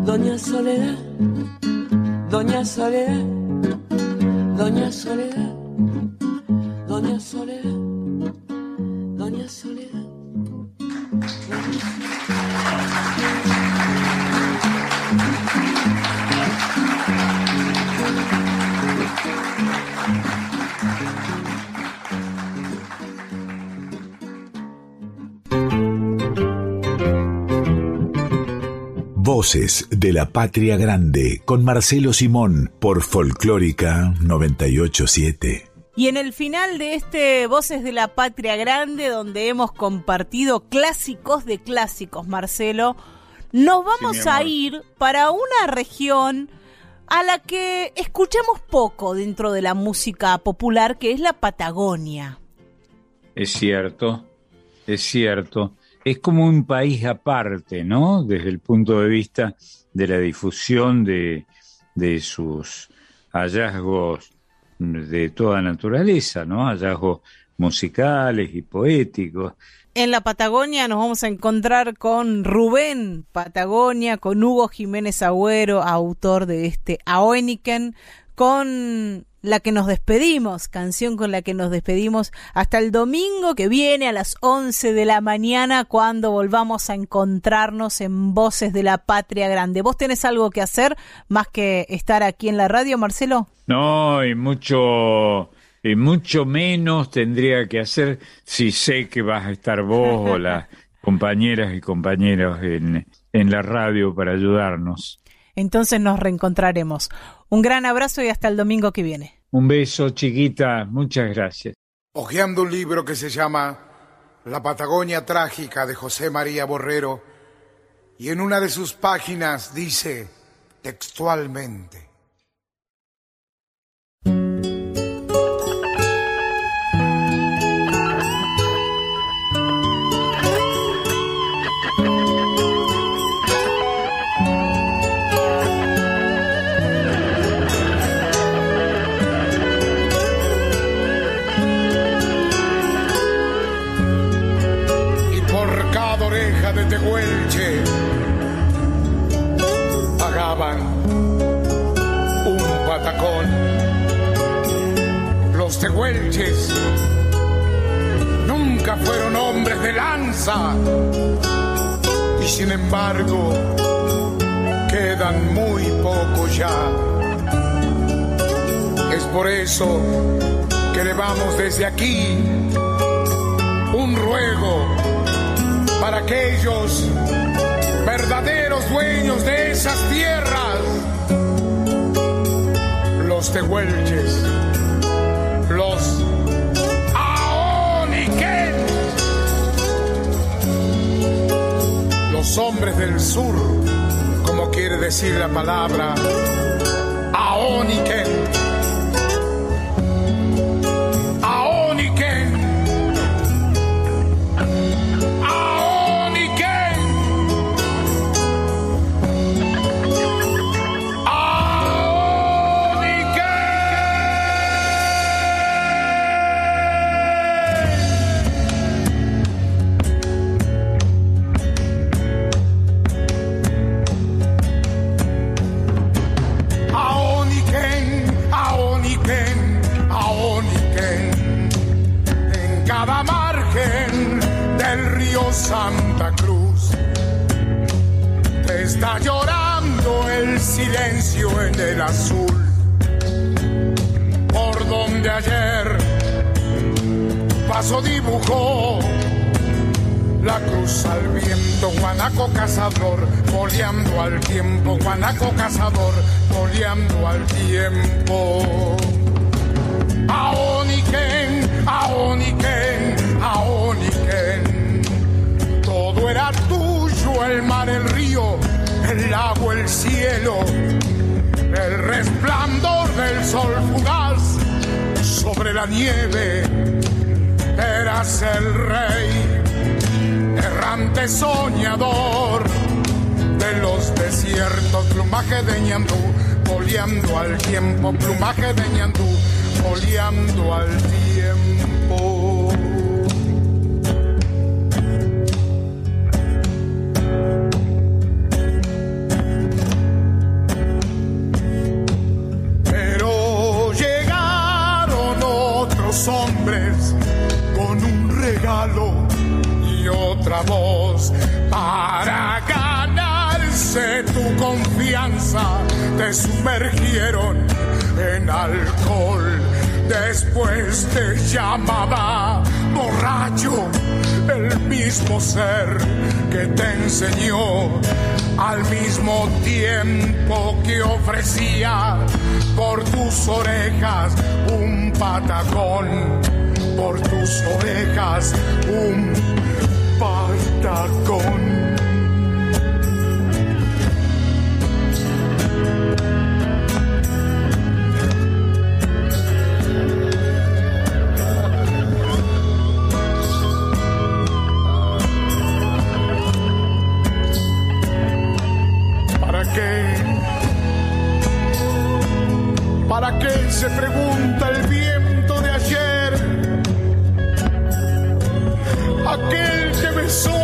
Doña Soledad, Doña Soledad, Doña Soledad, Doña Soledad, Voces de la Patria Grande con Marcelo Simón por Folclórica 987. Y en el final de este Voces de la Patria Grande, donde hemos compartido clásicos de clásicos, Marcelo, nos vamos a ir para una región a la que escuchamos poco dentro de la música popular, que es la Patagonia. Es cierto, es cierto. Es como un país aparte, ¿no? Desde el punto de vista de la difusión de, de sus hallazgos de toda naturaleza, ¿no? Hallazgos musicales y poéticos. En la Patagonia nos vamos a encontrar con Rubén Patagonia, con Hugo Jiménez Agüero, autor de este Aoeniken, con la que nos despedimos, canción con la que nos despedimos hasta el domingo que viene a las 11 de la mañana cuando volvamos a encontrarnos en Voces de la Patria Grande. ¿Vos tenés algo que hacer más que estar aquí en la radio, Marcelo? No, y mucho y mucho menos tendría que hacer si sé que vas a estar vos o las compañeras y compañeros en, en la radio para ayudarnos. Entonces nos reencontraremos. Un gran abrazo y hasta el domingo que viene. Un beso, chiquita. Muchas gracias. Hojeando un libro que se llama La Patagonia Trágica de José María Borrero, y en una de sus páginas dice textualmente, Tehuelche pagaban un patacón. Los tehuelches nunca fueron hombres de lanza y sin embargo quedan muy pocos ya. Es por eso que le vamos desde aquí un ruego para aquellos verdaderos dueños de esas tierras, los tehuelches, los aoniquén, los hombres del sur, como quiere decir la palabra aoniquén. Silencio en el azul. Por donde ayer paso dibujó la cruz al viento, guanaco cazador, boleando al tiempo, guanaco cazador, boleando al tiempo. Aoniken, Aoniken, Aoniken todo era tuyo, el mar, el río, el agua, el cielo, el resplandor del sol fugaz sobre la nieve. Eras el rey, errante soñador de los desiertos, plumaje de ñandú, oleando al tiempo, plumaje de ñandú, oleando al tiempo. Te sumergieron en alcohol. Después te llamaba borracho el mismo ser que te enseñó al mismo tiempo que ofrecía por tus orejas un patacón, por tus orejas un patacón. Se pregunta el viento de ayer? Aquel que besó